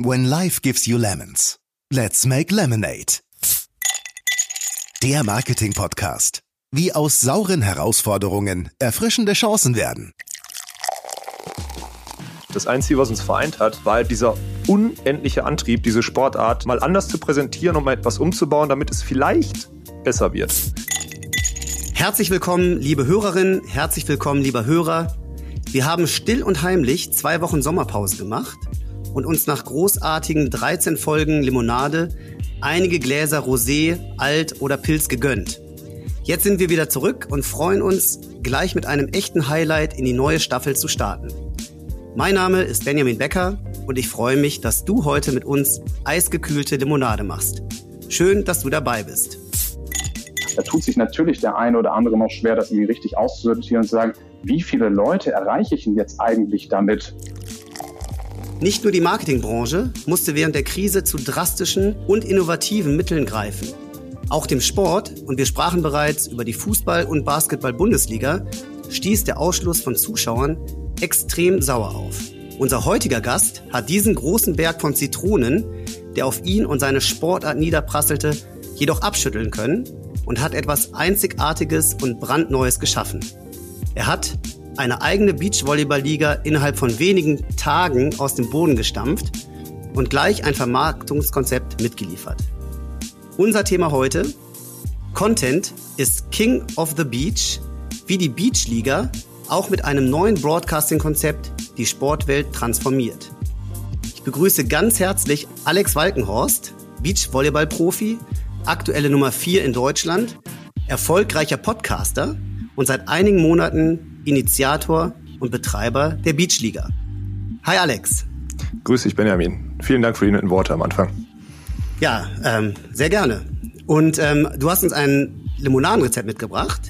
When life gives you lemons, let's make lemonade. Der Marketing-Podcast. Wie aus sauren Herausforderungen erfrischende Chancen werden. Das Einzige, was uns vereint hat, war dieser unendliche Antrieb, diese Sportart mal anders zu präsentieren und mal etwas umzubauen, damit es vielleicht besser wird. Herzlich willkommen, liebe Hörerinnen, herzlich willkommen, lieber Hörer. Wir haben still und heimlich zwei Wochen Sommerpause gemacht und uns nach großartigen 13 Folgen Limonade einige Gläser Rosé, Alt oder Pilz gegönnt. Jetzt sind wir wieder zurück und freuen uns, gleich mit einem echten Highlight in die neue Staffel zu starten. Mein Name ist Benjamin Becker und ich freue mich, dass du heute mit uns eisgekühlte Limonade machst. Schön, dass du dabei bist. Da tut sich natürlich der eine oder andere noch schwer, das irgendwie richtig auszusortieren und zu sagen, wie viele Leute erreiche ich denn jetzt eigentlich damit? Nicht nur die Marketingbranche musste während der Krise zu drastischen und innovativen Mitteln greifen. Auch dem Sport, und wir sprachen bereits über die Fußball- und Basketball-Bundesliga, stieß der Ausschluss von Zuschauern extrem sauer auf. Unser heutiger Gast hat diesen großen Berg von Zitronen, der auf ihn und seine Sportart niederprasselte, jedoch abschütteln können und hat etwas Einzigartiges und brandneues geschaffen. Er hat eine eigene Beachvolleyball-Liga innerhalb von wenigen Tagen aus dem Boden gestampft und gleich ein Vermarktungskonzept mitgeliefert. Unser Thema heute, Content ist King of the Beach, wie die Beachliga auch mit einem neuen Broadcasting-Konzept die Sportwelt transformiert. Ich begrüße ganz herzlich Alex Walkenhorst, Beachvolleyball-Profi, aktuelle Nummer 4 in Deutschland, erfolgreicher Podcaster und seit einigen Monaten Initiator und Betreiber der Beachliga. Hi Alex. Grüß dich, Benjamin. Vielen Dank für die netten Worte am Anfang. Ja, ähm, sehr gerne. Und ähm, du hast uns ein Limonadenrezept mitgebracht.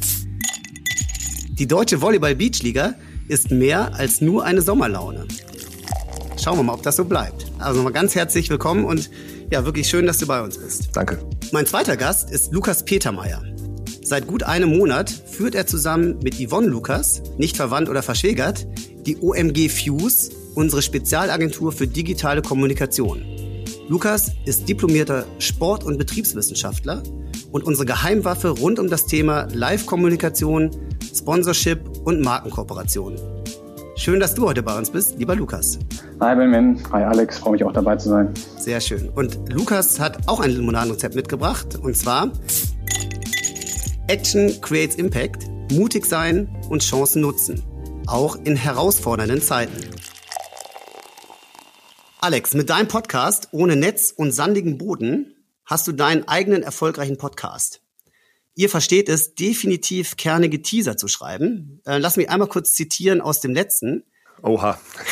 Die deutsche Volleyball-Beachliga ist mehr als nur eine Sommerlaune. Schauen wir mal, ob das so bleibt. Also nochmal ganz herzlich willkommen und ja, wirklich schön, dass du bei uns bist. Danke. Mein zweiter Gast ist Lukas Petermeier. Seit gut einem Monat führt er zusammen mit Yvonne Lukas, nicht verwandt oder verschwägert, die OMG Fuse, unsere Spezialagentur für digitale Kommunikation. Lukas ist diplomierter Sport- und Betriebswissenschaftler und unsere Geheimwaffe rund um das Thema Live-Kommunikation, Sponsorship und Markenkooperation. Schön, dass du heute bei uns bist, lieber Lukas. Hi Benjamin, hi Alex, freue mich auch dabei zu sein. Sehr schön. Und Lukas hat auch ein Limonadenrezept mitgebracht und zwar Action creates Impact, mutig sein und Chancen nutzen, auch in herausfordernden Zeiten. Alex, mit deinem Podcast ohne Netz und sandigen Boden hast du deinen eigenen erfolgreichen Podcast. Ihr versteht es, definitiv kernige Teaser zu schreiben. Äh, lass mich einmal kurz zitieren aus dem letzten. Oha.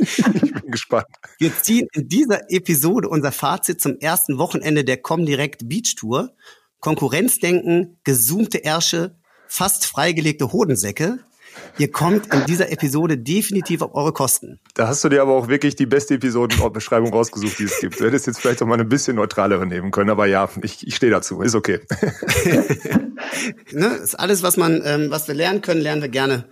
ich bin gespannt. Wir ziehen in dieser Episode unser Fazit zum ersten Wochenende der Comdirect Beach Tour. Konkurrenzdenken, gezoomte Ärsche, fast freigelegte Hodensäcke. Ihr kommt in dieser Episode definitiv auf eure Kosten. Da hast du dir aber auch wirklich die beste Episodenbeschreibung rausgesucht, die es gibt. Du hättest jetzt vielleicht auch mal eine bisschen neutralere nehmen können, aber ja, ich, ich stehe dazu, ist okay. ne, ist alles, was man, ähm, was wir lernen können, lernen wir gerne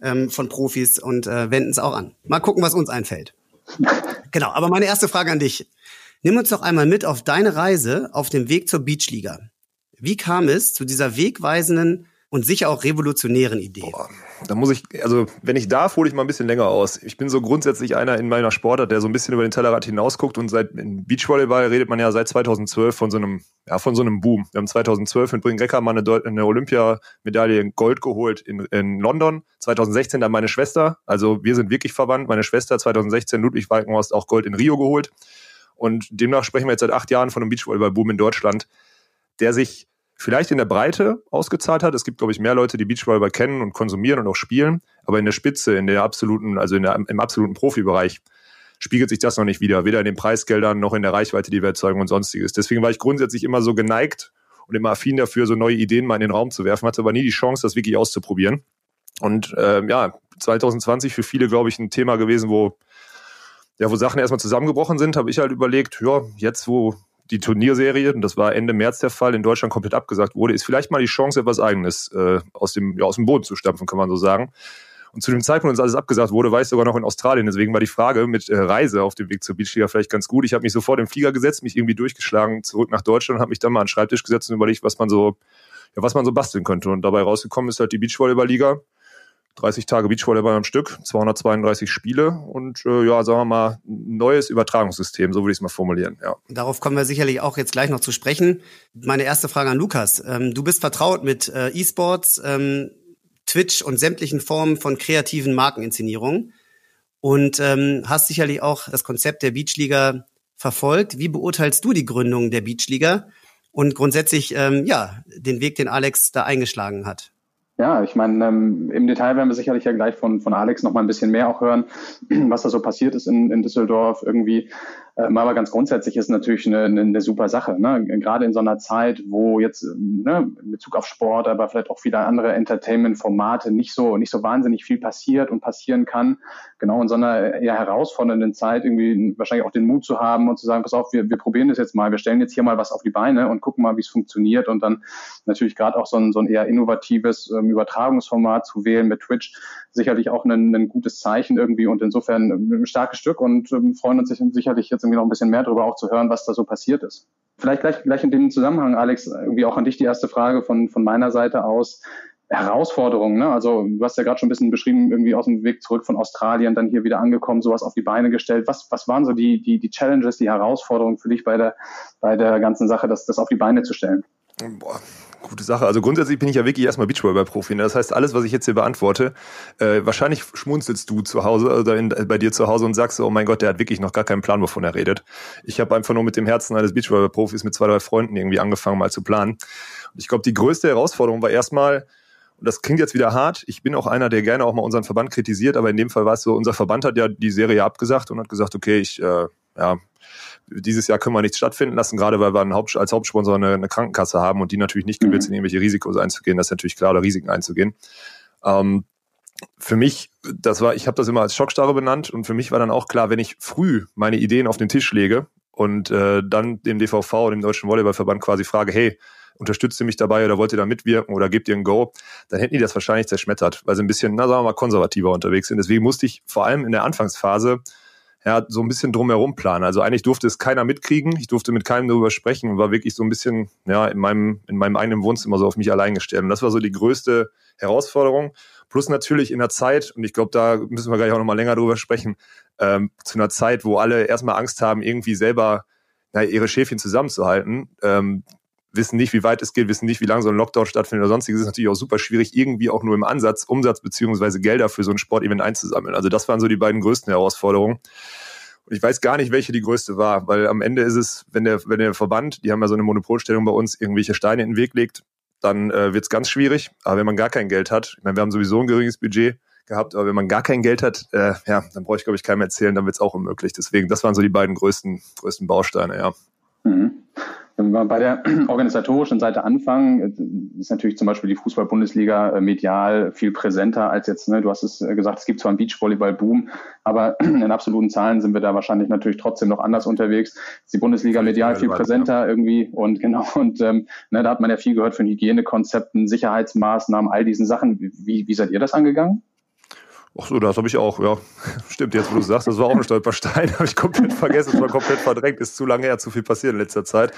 ähm, von Profis und äh, wenden es auch an. Mal gucken, was uns einfällt. Genau, aber meine erste Frage an dich. Nimm uns doch einmal mit auf deine Reise auf dem Weg zur Beachliga. Wie kam es zu dieser wegweisenden und sicher auch revolutionären Idee? Boah, da muss ich, also wenn ich darf, hole ich mal ein bisschen länger aus. Ich bin so grundsätzlich einer in meiner Sportart, der so ein bisschen über den Tellerrand hinausguckt und seit in Beachvolleyball redet man ja seit 2012 von so einem, ja, von so einem Boom. Wir haben 2012 mit Bring Recker mal eine, eine Olympiamedaille in Gold geholt in, in London. 2016 dann meine Schwester, also wir sind wirklich verwandt. Meine Schwester 2016 Ludwig Walkenhorst auch Gold in Rio geholt. Und demnach sprechen wir jetzt seit acht Jahren von einem Beachvolleyball-Boom in Deutschland, der sich vielleicht in der Breite ausgezahlt hat. Es gibt, glaube ich, mehr Leute, die Beachvolleyball kennen und konsumieren und auch spielen. Aber in der Spitze, in der absoluten, also der, im absoluten Profibereich, spiegelt sich das noch nicht wieder. Weder in den Preisgeldern noch in der Reichweite, die wir erzeugen und sonstiges. Deswegen war ich grundsätzlich immer so geneigt und immer affin dafür, so neue Ideen mal in den Raum zu werfen, hatte aber nie die Chance, das wirklich auszuprobieren. Und ähm, ja, 2020 für viele, glaube ich, ein Thema gewesen, wo ja, wo Sachen erstmal zusammengebrochen sind, habe ich halt überlegt, ja, jetzt wo die Turnierserie, und das war Ende März der Fall, in Deutschland komplett abgesagt wurde, ist vielleicht mal die Chance, etwas Eigenes äh, aus, dem, ja, aus dem Boden zu stampfen, kann man so sagen. Und zu dem Zeitpunkt, als alles abgesagt wurde, war ich sogar noch in Australien. Deswegen war die Frage mit äh, Reise auf dem Weg zur Beachliga vielleicht ganz gut. Ich habe mich sofort im Flieger gesetzt, mich irgendwie durchgeschlagen, zurück nach Deutschland, habe mich dann mal an den Schreibtisch gesetzt und überlegt, was man so, ja, was man so basteln könnte. Und dabei rausgekommen ist halt die Beachvolleyball-Liga 30 Tage Beachvolleyball am Stück, 232 Spiele und äh, ja, sagen wir mal, neues Übertragungssystem, so würde ich es mal formulieren. Ja. Darauf kommen wir sicherlich auch jetzt gleich noch zu sprechen. Meine erste Frage an Lukas. Ähm, du bist vertraut mit äh, E-Sports, ähm, Twitch und sämtlichen Formen von kreativen Markeninszenierungen und ähm, hast sicherlich auch das Konzept der Beachliga verfolgt. Wie beurteilst du die Gründung der Beachliga und grundsätzlich ähm, ja den Weg, den Alex da eingeschlagen hat? Ja, ich meine, ähm, im Detail werden wir sicherlich ja gleich von, von Alex noch mal ein bisschen mehr auch hören, was da so passiert ist in, in Düsseldorf irgendwie. Ähm, aber ganz grundsätzlich ist natürlich eine, eine, eine super Sache. Ne? Gerade in so einer Zeit, wo jetzt ne, in Bezug auf Sport, aber vielleicht auch viele andere Entertainment-Formate nicht so, nicht so wahnsinnig viel passiert und passieren kann. Genau in so einer eher herausfordernden Zeit irgendwie wahrscheinlich auch den Mut zu haben und zu sagen, pass auf, wir, wir probieren das jetzt mal, wir stellen jetzt hier mal was auf die Beine und gucken mal, wie es funktioniert und dann natürlich gerade auch so ein, so ein eher innovatives ähm, Übertragungsformat zu wählen mit Twitch sicherlich auch ein, ein gutes Zeichen irgendwie und insofern ein starkes Stück und ähm, freuen uns sicherlich jetzt irgendwie noch ein bisschen mehr darüber auch zu hören, was da so passiert ist. Vielleicht gleich, gleich in dem Zusammenhang, Alex, irgendwie auch an dich die erste Frage von, von meiner Seite aus. Herausforderungen, ne? Also du hast ja gerade schon ein bisschen beschrieben, irgendwie aus dem Weg zurück von Australien, dann hier wieder angekommen, sowas auf die Beine gestellt. Was, was waren so die, die, die Challenges, die Herausforderungen für dich bei der, bei der ganzen Sache, das, das auf die Beine zu stellen? Boah, gute Sache. Also grundsätzlich bin ich ja wirklich erstmal Beachvolleyball-Profi. Ne? Das heißt, alles, was ich jetzt hier beantworte, äh, wahrscheinlich schmunzelst du zu Hause oder in, bei dir zu Hause und sagst, oh mein Gott, der hat wirklich noch gar keinen Plan, wovon er redet. Ich habe einfach nur mit dem Herzen eines Beachvolleyball-Profis mit zwei, drei Freunden irgendwie angefangen, mal zu planen. Und ich glaube, die größte Herausforderung war erstmal, und das klingt jetzt wieder hart, ich bin auch einer, der gerne auch mal unseren Verband kritisiert, aber in dem Fall war es so, unser Verband hat ja die Serie abgesagt und hat gesagt, okay, ich äh, ja, dieses Jahr können wir nichts stattfinden lassen, gerade weil wir Haupt, als Hauptsponsor eine, eine, Krankenkasse haben und die natürlich nicht gewillt mhm. sind, irgendwelche Risikos einzugehen. Das ist natürlich klar, oder Risiken einzugehen. Ähm, für mich, das war, ich habe das immer als Schockstarre benannt und für mich war dann auch klar, wenn ich früh meine Ideen auf den Tisch lege und äh, dann dem DVV, dem Deutschen Volleyballverband quasi frage, hey, unterstützt ihr mich dabei oder wollt ihr da mitwirken oder gebt ihr ein Go, dann hätten die das wahrscheinlich zerschmettert, weil sie ein bisschen, na sagen wir mal, konservativer unterwegs sind. Deswegen musste ich vor allem in der Anfangsphase ja, so ein bisschen drumherum planen. Also eigentlich durfte es keiner mitkriegen. Ich durfte mit keinem darüber sprechen und war wirklich so ein bisschen, ja, in meinem, in meinem eigenen Wohnzimmer so auf mich allein gestellt. Und das war so die größte Herausforderung. Plus natürlich in der Zeit, und ich glaube, da müssen wir gleich auch nochmal länger drüber sprechen, ähm, zu einer Zeit, wo alle erstmal Angst haben, irgendwie selber na, ihre Schäfchen zusammenzuhalten, ähm, wissen nicht, wie weit es geht, wissen nicht, wie lange so ein Lockdown stattfindet oder sonstiges, ist natürlich auch super schwierig, irgendwie auch nur im Ansatz Umsatz beziehungsweise Gelder für so ein Sportevent einzusammeln. Also das waren so die beiden größten Herausforderungen. Und ich weiß gar nicht, welche die größte war, weil am Ende ist es, wenn der, wenn der Verband, die haben ja so eine Monopolstellung bei uns, irgendwelche Steine in den Weg legt, dann äh, wird es ganz schwierig. Aber wenn man gar kein Geld hat, ich meine, wir haben sowieso ein geringes Budget gehabt, aber wenn man gar kein Geld hat, äh, ja, dann brauche ich, glaube ich, keinem erzählen, dann wird es auch unmöglich. Deswegen, das waren so die beiden größten, größten Bausteine, ja. Mhm. Wenn wir bei der organisatorischen Seite anfangen, ist natürlich zum Beispiel die Fußball-Bundesliga äh, medial viel präsenter als jetzt, ne, du hast es äh, gesagt, es gibt zwar einen Beachvolleyball-Boom, aber in absoluten Zahlen sind wir da wahrscheinlich natürlich trotzdem noch anders unterwegs. Ist die Bundesliga medial viel präsenter irgendwie und genau, und ähm, ne, da hat man ja viel gehört von Hygienekonzepten, Sicherheitsmaßnahmen, all diesen Sachen. Wie, wie seid ihr das angegangen? Ach so, das habe ich auch, ja. Stimmt, jetzt wo du sagst, das war auch ein Stolperstein, habe ich komplett vergessen, das war komplett verdrängt, ist zu lange her, zu viel passiert in letzter Zeit.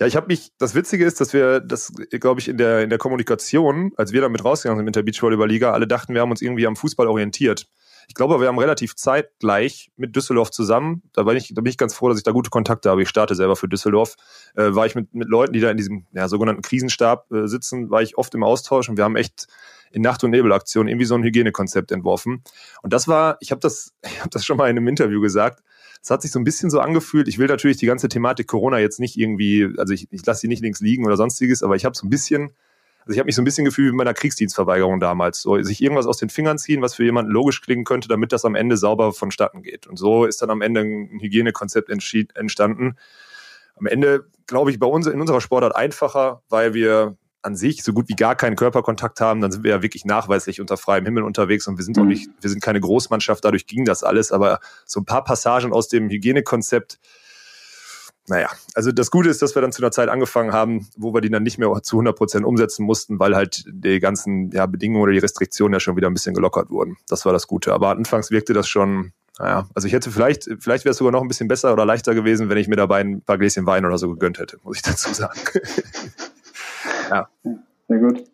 Ja, ich habe mich, das Witzige ist, dass wir das, glaube ich, in der, in der Kommunikation, als wir damit rausgegangen sind mit der Beachvolleyball-Liga, alle dachten, wir haben uns irgendwie am Fußball orientiert. Ich glaube, wir haben relativ zeitgleich mit Düsseldorf zusammen, da bin ich, da bin ich ganz froh, dass ich da gute Kontakte habe. Ich starte selber für Düsseldorf. Äh, war ich mit, mit Leuten, die da in diesem ja, sogenannten Krisenstab äh, sitzen, war ich oft im Austausch und wir haben echt in Nacht- und Nebelaktion irgendwie so ein Hygienekonzept entworfen. Und das war, ich habe das, ich das schon mal in einem Interview gesagt. Es hat sich so ein bisschen so angefühlt. Ich will natürlich die ganze Thematik Corona jetzt nicht irgendwie, also ich, ich lasse sie nicht links liegen oder sonstiges, aber ich habe so ein bisschen, also ich habe mich so ein bisschen gefühlt wie bei meiner Kriegsdienstverweigerung damals. So sich irgendwas aus den Fingern ziehen, was für jemanden logisch klingen könnte, damit das am Ende sauber vonstatten geht. Und so ist dann am Ende ein Hygienekonzept entstanden. Am Ende, glaube ich, bei uns in unserer Sportart einfacher, weil wir an sich so gut wie gar keinen Körperkontakt haben, dann sind wir ja wirklich nachweislich unter freiem Himmel unterwegs und wir sind mhm. auch nicht, wir sind keine Großmannschaft, dadurch ging das alles, aber so ein paar Passagen aus dem Hygienekonzept, naja, also das Gute ist, dass wir dann zu einer Zeit angefangen haben, wo wir die dann nicht mehr zu 100 Prozent umsetzen mussten, weil halt die ganzen ja, Bedingungen oder die Restriktionen ja schon wieder ein bisschen gelockert wurden. Das war das Gute. Aber anfangs wirkte das schon, naja, also ich hätte vielleicht, vielleicht wäre es sogar noch ein bisschen besser oder leichter gewesen, wenn ich mir dabei ein paar Gläschen Wein oder so gegönnt hätte, muss ich dazu sagen. ja. Sehr gut.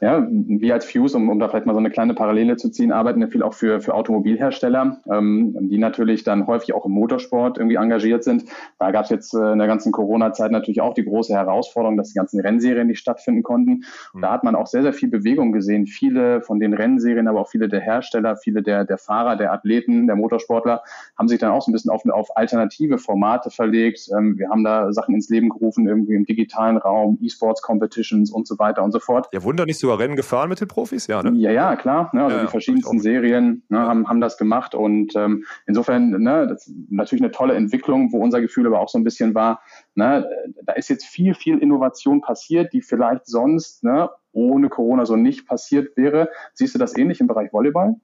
Ja, wir als Fuse, um, um da vielleicht mal so eine kleine Parallele zu ziehen, arbeiten ja viel auch für, für Automobilhersteller, ähm, die natürlich dann häufig auch im Motorsport irgendwie engagiert sind. Da gab es jetzt äh, in der ganzen Corona-Zeit natürlich auch die große Herausforderung, dass die ganzen Rennserien nicht stattfinden konnten. Mhm. Da hat man auch sehr, sehr viel Bewegung gesehen. Viele von den Rennserien, aber auch viele der Hersteller, viele der, der Fahrer, der Athleten, der Motorsportler haben sich dann auch so ein bisschen auf, auf alternative Formate verlegt. Ähm, wir haben da Sachen ins Leben gerufen, irgendwie im digitalen Raum, E-Sports-Competitions und so weiter und so fort. Ja, Wunder nicht sogar Rennen gefahren mit den Profis, ja, ne? Ja, ja, klar. Ne? Also ja, die verschiedensten Serien ne, haben, haben das gemacht und ähm, insofern ne, das natürlich eine tolle Entwicklung, wo unser Gefühl aber auch so ein bisschen war, ne, da ist jetzt viel, viel Innovation passiert, die vielleicht sonst ne, ohne Corona so nicht passiert wäre. Siehst du das ähnlich im Bereich Volleyball?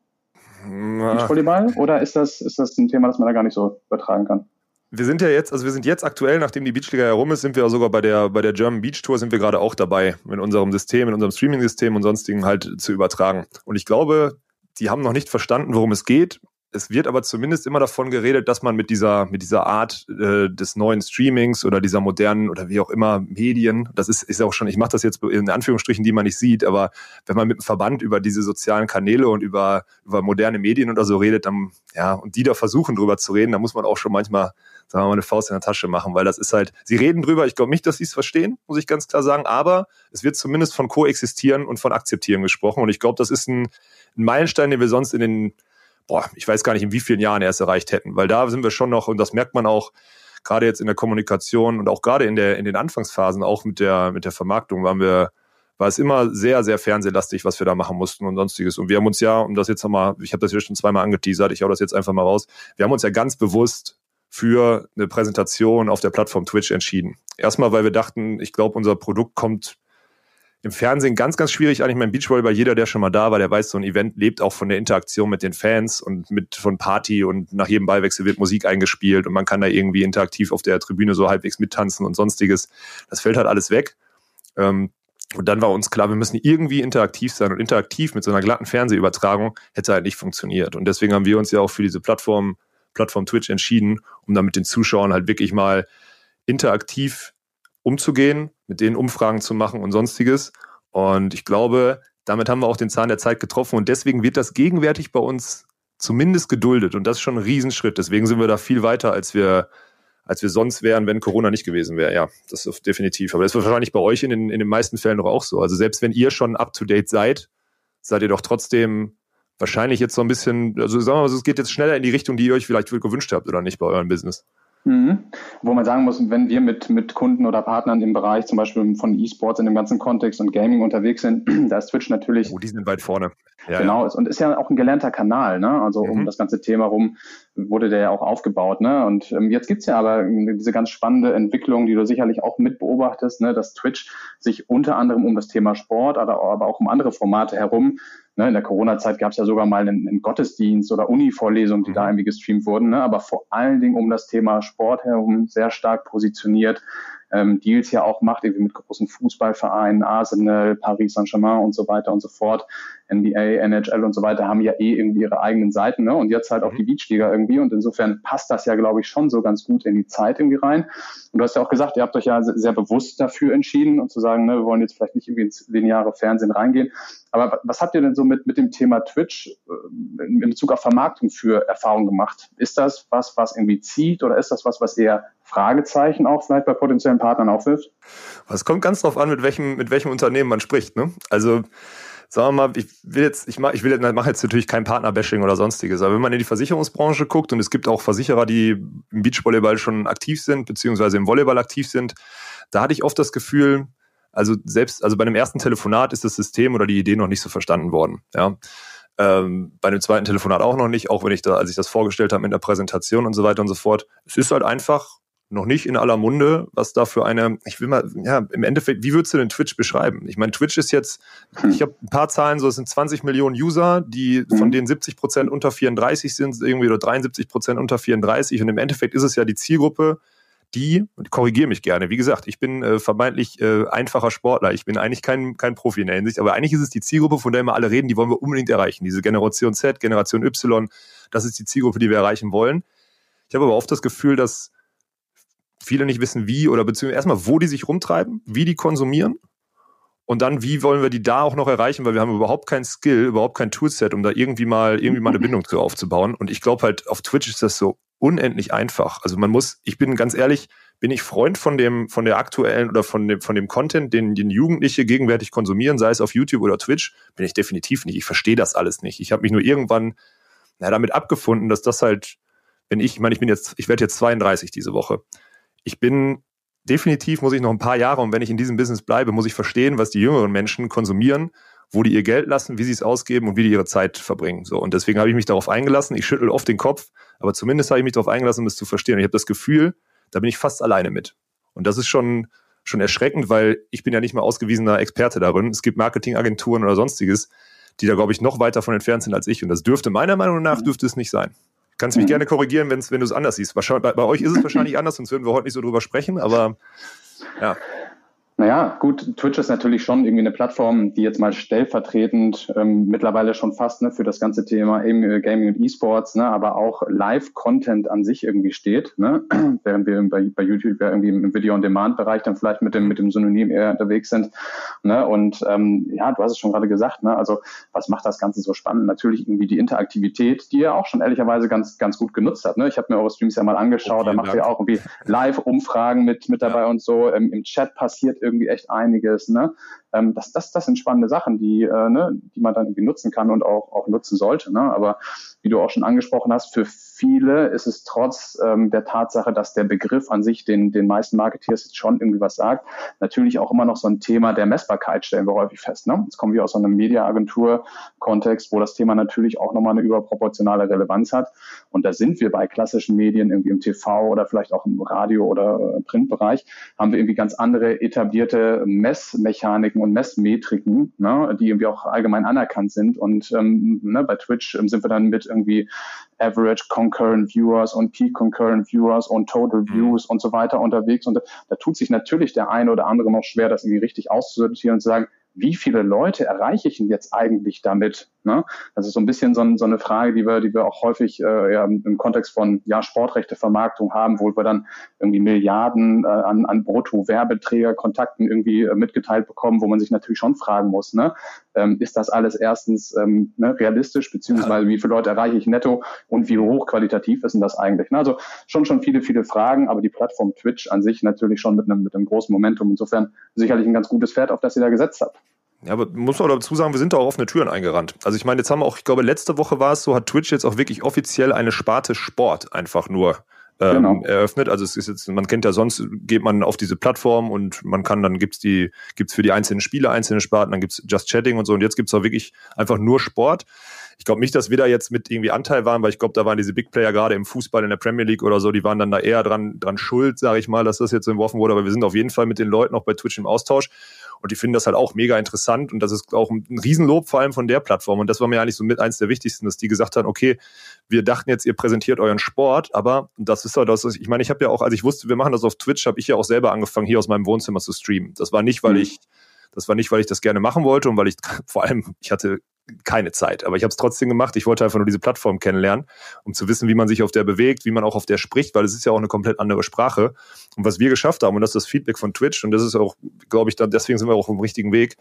Volleyball? Oder ist das, ist das ein Thema, das man da gar nicht so übertragen kann? Wir sind ja jetzt, also wir sind jetzt aktuell, nachdem die Beachliga herum ist, sind wir sogar bei der, bei der German Beach Tour sind wir gerade auch dabei, in unserem System, in unserem Streaming-System und sonstigen halt zu übertragen. Und ich glaube, die haben noch nicht verstanden, worum es geht. Es wird aber zumindest immer davon geredet, dass man mit dieser, mit dieser Art äh, des neuen Streamings oder dieser modernen oder wie auch immer Medien, das ist, ist auch schon, ich mache das jetzt in Anführungsstrichen, die man nicht sieht, aber wenn man mit dem Verband über diese sozialen Kanäle und über, über moderne Medien oder so redet, dann, ja, und die da versuchen drüber zu reden, dann muss man auch schon manchmal sagen wir mal, eine Faust in der Tasche machen, weil das ist halt, sie reden drüber, ich glaube nicht, dass sie es verstehen, muss ich ganz klar sagen, aber es wird zumindest von koexistieren und von akzeptieren gesprochen und ich glaube, das ist ein, ein Meilenstein, den wir sonst in den, boah, ich weiß gar nicht, in wie vielen Jahren erst erreicht hätten, weil da sind wir schon noch, und das merkt man auch, gerade jetzt in der Kommunikation und auch gerade in der, in den Anfangsphasen, auch mit der, mit der Vermarktung, waren wir, war es immer sehr, sehr fernsehlastig, was wir da machen mussten und sonstiges. Und wir haben uns ja, um das jetzt nochmal, ich habe das hier schon zweimal angeteasert, ich hau das jetzt einfach mal raus, wir haben uns ja ganz bewusst für eine Präsentation auf der Plattform Twitch entschieden. Erstmal, weil wir dachten, ich glaube, unser Produkt kommt im Fernsehen ganz, ganz schwierig eigentlich mein Beachvolleyball. Jeder, der schon mal da war, der weiß, so ein Event lebt auch von der Interaktion mit den Fans und mit von Party und nach jedem Ballwechsel wird Musik eingespielt und man kann da irgendwie interaktiv auf der Tribüne so halbwegs mittanzen und sonstiges. Das fällt halt alles weg. Ähm, und dann war uns klar, wir müssen irgendwie interaktiv sein und interaktiv mit so einer glatten Fernsehübertragung hätte halt nicht funktioniert. Und deswegen haben wir uns ja auch für diese Plattform Plattform Twitch entschieden, um dann mit den Zuschauern halt wirklich mal interaktiv umzugehen, mit denen Umfragen zu machen und sonstiges. Und ich glaube, damit haben wir auch den Zahn der Zeit getroffen und deswegen wird das gegenwärtig bei uns zumindest geduldet und das ist schon ein Riesenschritt. Deswegen sind wir da viel weiter, als wir, als wir sonst wären, wenn Corona nicht gewesen wäre. Ja, das ist definitiv. Aber das wird wahrscheinlich bei euch in den, in den meisten Fällen doch auch so. Also selbst wenn ihr schon up to date seid, seid ihr doch trotzdem wahrscheinlich jetzt so ein bisschen, also sagen wir mal, es geht jetzt schneller in die Richtung, die ihr euch vielleicht gewünscht habt oder nicht bei eurem Business. Mhm. Wo man sagen muss, wenn wir mit, mit Kunden oder Partnern im Bereich zum Beispiel von E-Sports in dem ganzen Kontext und Gaming unterwegs sind, da ist Twitch natürlich. Oh, die sind weit vorne. Ja, genau, ja. und ist ja auch ein gelernter Kanal, ne? Also mhm. um das ganze Thema rum wurde der ja auch aufgebaut, ne? Und ähm, jetzt gibt's ja aber diese ganz spannende Entwicklung, die du sicherlich auch mit beobachtest, ne? dass Twitch sich unter anderem um das Thema Sport, aber auch um andere Formate herum Ne, in der Corona-Zeit gab es ja sogar mal einen, einen Gottesdienst oder Uni-Vorlesungen, die da mhm. irgendwie gestreamt wurden, ne, aber vor allen Dingen um das Thema Sport herum sehr stark positioniert ähm, Deals ja auch macht, irgendwie mit großen Fußballvereinen, Arsenal, Paris Saint-Germain und so weiter und so fort, NBA, NHL und so weiter, haben ja eh irgendwie ihre eigenen Seiten, ne? Und jetzt halt auch mhm. die Beachliga irgendwie. Und insofern passt das ja, glaube ich, schon so ganz gut in die Zeit irgendwie rein. Und du hast ja auch gesagt, ihr habt euch ja sehr bewusst dafür entschieden und zu sagen, ne, wir wollen jetzt vielleicht nicht irgendwie ins lineare Fernsehen reingehen. Aber was habt ihr denn so mit, mit dem Thema Twitch äh, in Bezug auf Vermarktung für Erfahrungen gemacht? Ist das was, was irgendwie zieht oder ist das was, was eher Fragezeichen auch vielleicht bei potenziellen Partnern aufwirft? Es kommt ganz drauf an, mit welchem, mit welchem Unternehmen man spricht. Ne? Also sagen wir mal, ich will jetzt, ich mache, ich will, mache jetzt natürlich kein Partnerbashing oder sonstiges, aber wenn man in die Versicherungsbranche guckt und es gibt auch Versicherer, die im Beachvolleyball schon aktiv sind, beziehungsweise im Volleyball aktiv sind, da hatte ich oft das Gefühl, also selbst, also bei einem ersten Telefonat ist das System oder die Idee noch nicht so verstanden worden. Ja. Ähm, bei dem zweiten Telefonat auch noch nicht, auch wenn ich da, als ich das vorgestellt habe mit der Präsentation und so weiter und so fort. Es ist halt einfach noch nicht in aller Munde, was da für eine, ich will mal, ja, im Endeffekt, wie würdest du denn Twitch beschreiben? Ich meine, Twitch ist jetzt, hm. ich habe ein paar Zahlen, so es sind 20 Millionen User, die von mhm. denen 70 Prozent unter 34 sind, irgendwie oder 73 Prozent unter 34 und im Endeffekt ist es ja die Zielgruppe die, und korrigiere mich gerne, wie gesagt, ich bin äh, vermeintlich äh, einfacher Sportler, ich bin eigentlich kein, kein Profi in der Hinsicht, aber eigentlich ist es die Zielgruppe, von der immer alle reden, die wollen wir unbedingt erreichen. Diese Generation Z, Generation Y, das ist die Zielgruppe, die wir erreichen wollen. Ich habe aber oft das Gefühl, dass viele nicht wissen, wie oder beziehungsweise erstmal, wo die sich rumtreiben, wie die konsumieren und dann, wie wollen wir die da auch noch erreichen, weil wir haben überhaupt kein Skill, überhaupt kein Toolset, um da irgendwie mal, irgendwie mal eine Bindung zu aufzubauen. Und ich glaube halt, auf Twitch ist das so unendlich einfach. Also man muss, ich bin ganz ehrlich, bin ich Freund von dem, von der aktuellen oder von dem, von dem Content, den, den Jugendliche gegenwärtig konsumieren, sei es auf YouTube oder Twitch, bin ich definitiv nicht. Ich verstehe das alles nicht. Ich habe mich nur irgendwann na, damit abgefunden, dass das halt, wenn ich, ich meine, ich bin jetzt, ich werde jetzt 32 diese Woche. Ich bin definitiv muss ich noch ein paar Jahre und wenn ich in diesem Business bleibe, muss ich verstehen, was die jüngeren Menschen konsumieren, wo die ihr Geld lassen, wie sie es ausgeben und wie die ihre Zeit verbringen. So und deswegen habe ich mich darauf eingelassen. Ich schüttel oft den Kopf, aber zumindest habe ich mich darauf eingelassen, um es zu verstehen. Und ich habe das Gefühl, da bin ich fast alleine mit. Und das ist schon schon erschreckend, weil ich bin ja nicht mal ausgewiesener Experte darin. Es gibt Marketingagenturen oder sonstiges, die da glaube ich noch weiter von entfernt sind als ich. Und das dürfte meiner Meinung nach dürfte es nicht sein. Kannst mich mhm. gerne korrigieren, wenn's, wenn du es anders siehst. Wahrscheinlich, bei, bei euch ist es wahrscheinlich anders, sonst würden wir heute nicht so drüber sprechen, aber ja. Naja, gut, Twitch ist natürlich schon irgendwie eine Plattform, die jetzt mal stellvertretend ähm, mittlerweile schon fast ne, für das ganze Thema äh, Gaming und E-Sports, ne, aber auch Live-Content an sich irgendwie steht. Ne? Während wir bei, bei YouTube ja irgendwie im Video-on-Demand-Bereich dann vielleicht mit dem, mit dem Synonym eher unterwegs sind. Ne? Und ähm, ja, du hast es schon gerade gesagt, ne? also was macht das Ganze so spannend? Natürlich irgendwie die Interaktivität, die er auch schon ehrlicherweise ganz, ganz gut genutzt hat. Ne? Ich habe mir eure Streams ja mal angeschaut, okay, da macht ihr auch irgendwie Live-Umfragen mit, mit dabei ja. und so. Ähm, Im Chat passiert irgendwie irgendwie echt einiges. Ne? Ähm, das, das, das sind spannende Sachen, die, äh, ne, die man dann irgendwie nutzen kann und auch, auch nutzen sollte. Ne? Aber wie du auch schon angesprochen hast, für viele ist es trotz ähm, der Tatsache, dass der Begriff an sich den, den meisten Marketeers jetzt schon irgendwie was sagt, natürlich auch immer noch so ein Thema der Messbarkeit stellen wir häufig fest. Ne? Jetzt kommen wir aus so einem Mediaagentur-Kontext, wo das Thema natürlich auch nochmal eine überproportionale Relevanz hat. Und da sind wir bei klassischen Medien, irgendwie im TV oder vielleicht auch im Radio- oder äh, Printbereich, haben wir irgendwie ganz andere etablierte Messmechaniken und Messmetriken, ne, die irgendwie auch allgemein anerkannt sind. Und ähm, ne, bei Twitch ähm, sind wir dann mit irgendwie Average Concurrent Viewers und Peak Concurrent Viewers und Total mhm. Views und so weiter unterwegs. Und da, da tut sich natürlich der eine oder andere noch schwer, das irgendwie richtig auszusortieren und zu sagen, wie viele Leute erreiche ich denn jetzt eigentlich damit? Ne? Das ist so ein bisschen so, so eine Frage, die wir, die wir auch häufig äh, ja, im Kontext von ja, Sportrechtevermarktung haben, wo wir dann irgendwie Milliarden äh, an, an Brutto-Werbeträgerkontakten irgendwie äh, mitgeteilt bekommen, wo man sich natürlich schon fragen muss, ne? ähm, ist das alles erstens ähm, ne, realistisch, beziehungsweise wie viele Leute erreiche ich netto und wie hochqualitativ ist denn das eigentlich? Ne? Also schon schon viele, viele Fragen, aber die Plattform Twitch an sich natürlich schon mit einem, mit einem großen Momentum. Insofern sicherlich ein ganz gutes Pferd, auf das ihr da gesetzt habt. Ja, aber muss man dazu sagen, wir sind da auch offene Türen eingerannt. Also ich meine, jetzt haben wir auch, ich glaube, letzte Woche war es so, hat Twitch jetzt auch wirklich offiziell eine Sparte Sport einfach nur ähm, genau. eröffnet. Also es ist jetzt, man kennt ja sonst, geht man auf diese Plattform und man kann, dann gibt's die, gibt's für die einzelnen Spiele einzelne Sparten, dann gibt's Just Chatting und so und jetzt gibt's auch wirklich einfach nur Sport. Ich glaube nicht, dass wir da jetzt mit irgendwie Anteil waren, weil ich glaube, da waren diese Big Player gerade im Fußball in der Premier League oder so, die waren dann da eher dran, dran schuld, sage ich mal, dass das jetzt so entworfen wurde. Aber wir sind auf jeden Fall mit den Leuten auch bei Twitch im Austausch. Und die finden das halt auch mega interessant und das ist auch ein Riesenlob vor allem von der Plattform. Und das war mir eigentlich so mit eins der wichtigsten, dass die gesagt haben, okay, wir dachten jetzt, ihr präsentiert euren Sport, aber das ist halt das, ich meine, ich habe ja auch, als ich wusste, wir machen das auf Twitch, habe ich ja auch selber angefangen, hier aus meinem Wohnzimmer zu streamen. Das war nicht, weil mhm. ich das war nicht, weil ich das gerne machen wollte und weil ich vor allem, ich hatte keine Zeit, aber ich habe es trotzdem gemacht. Ich wollte einfach nur diese Plattform kennenlernen, um zu wissen, wie man sich auf der bewegt, wie man auch auf der spricht, weil es ist ja auch eine komplett andere Sprache. Und was wir geschafft haben, und das ist das Feedback von Twitch, und das ist auch, glaube ich, dann, deswegen sind wir auch auf dem richtigen Weg.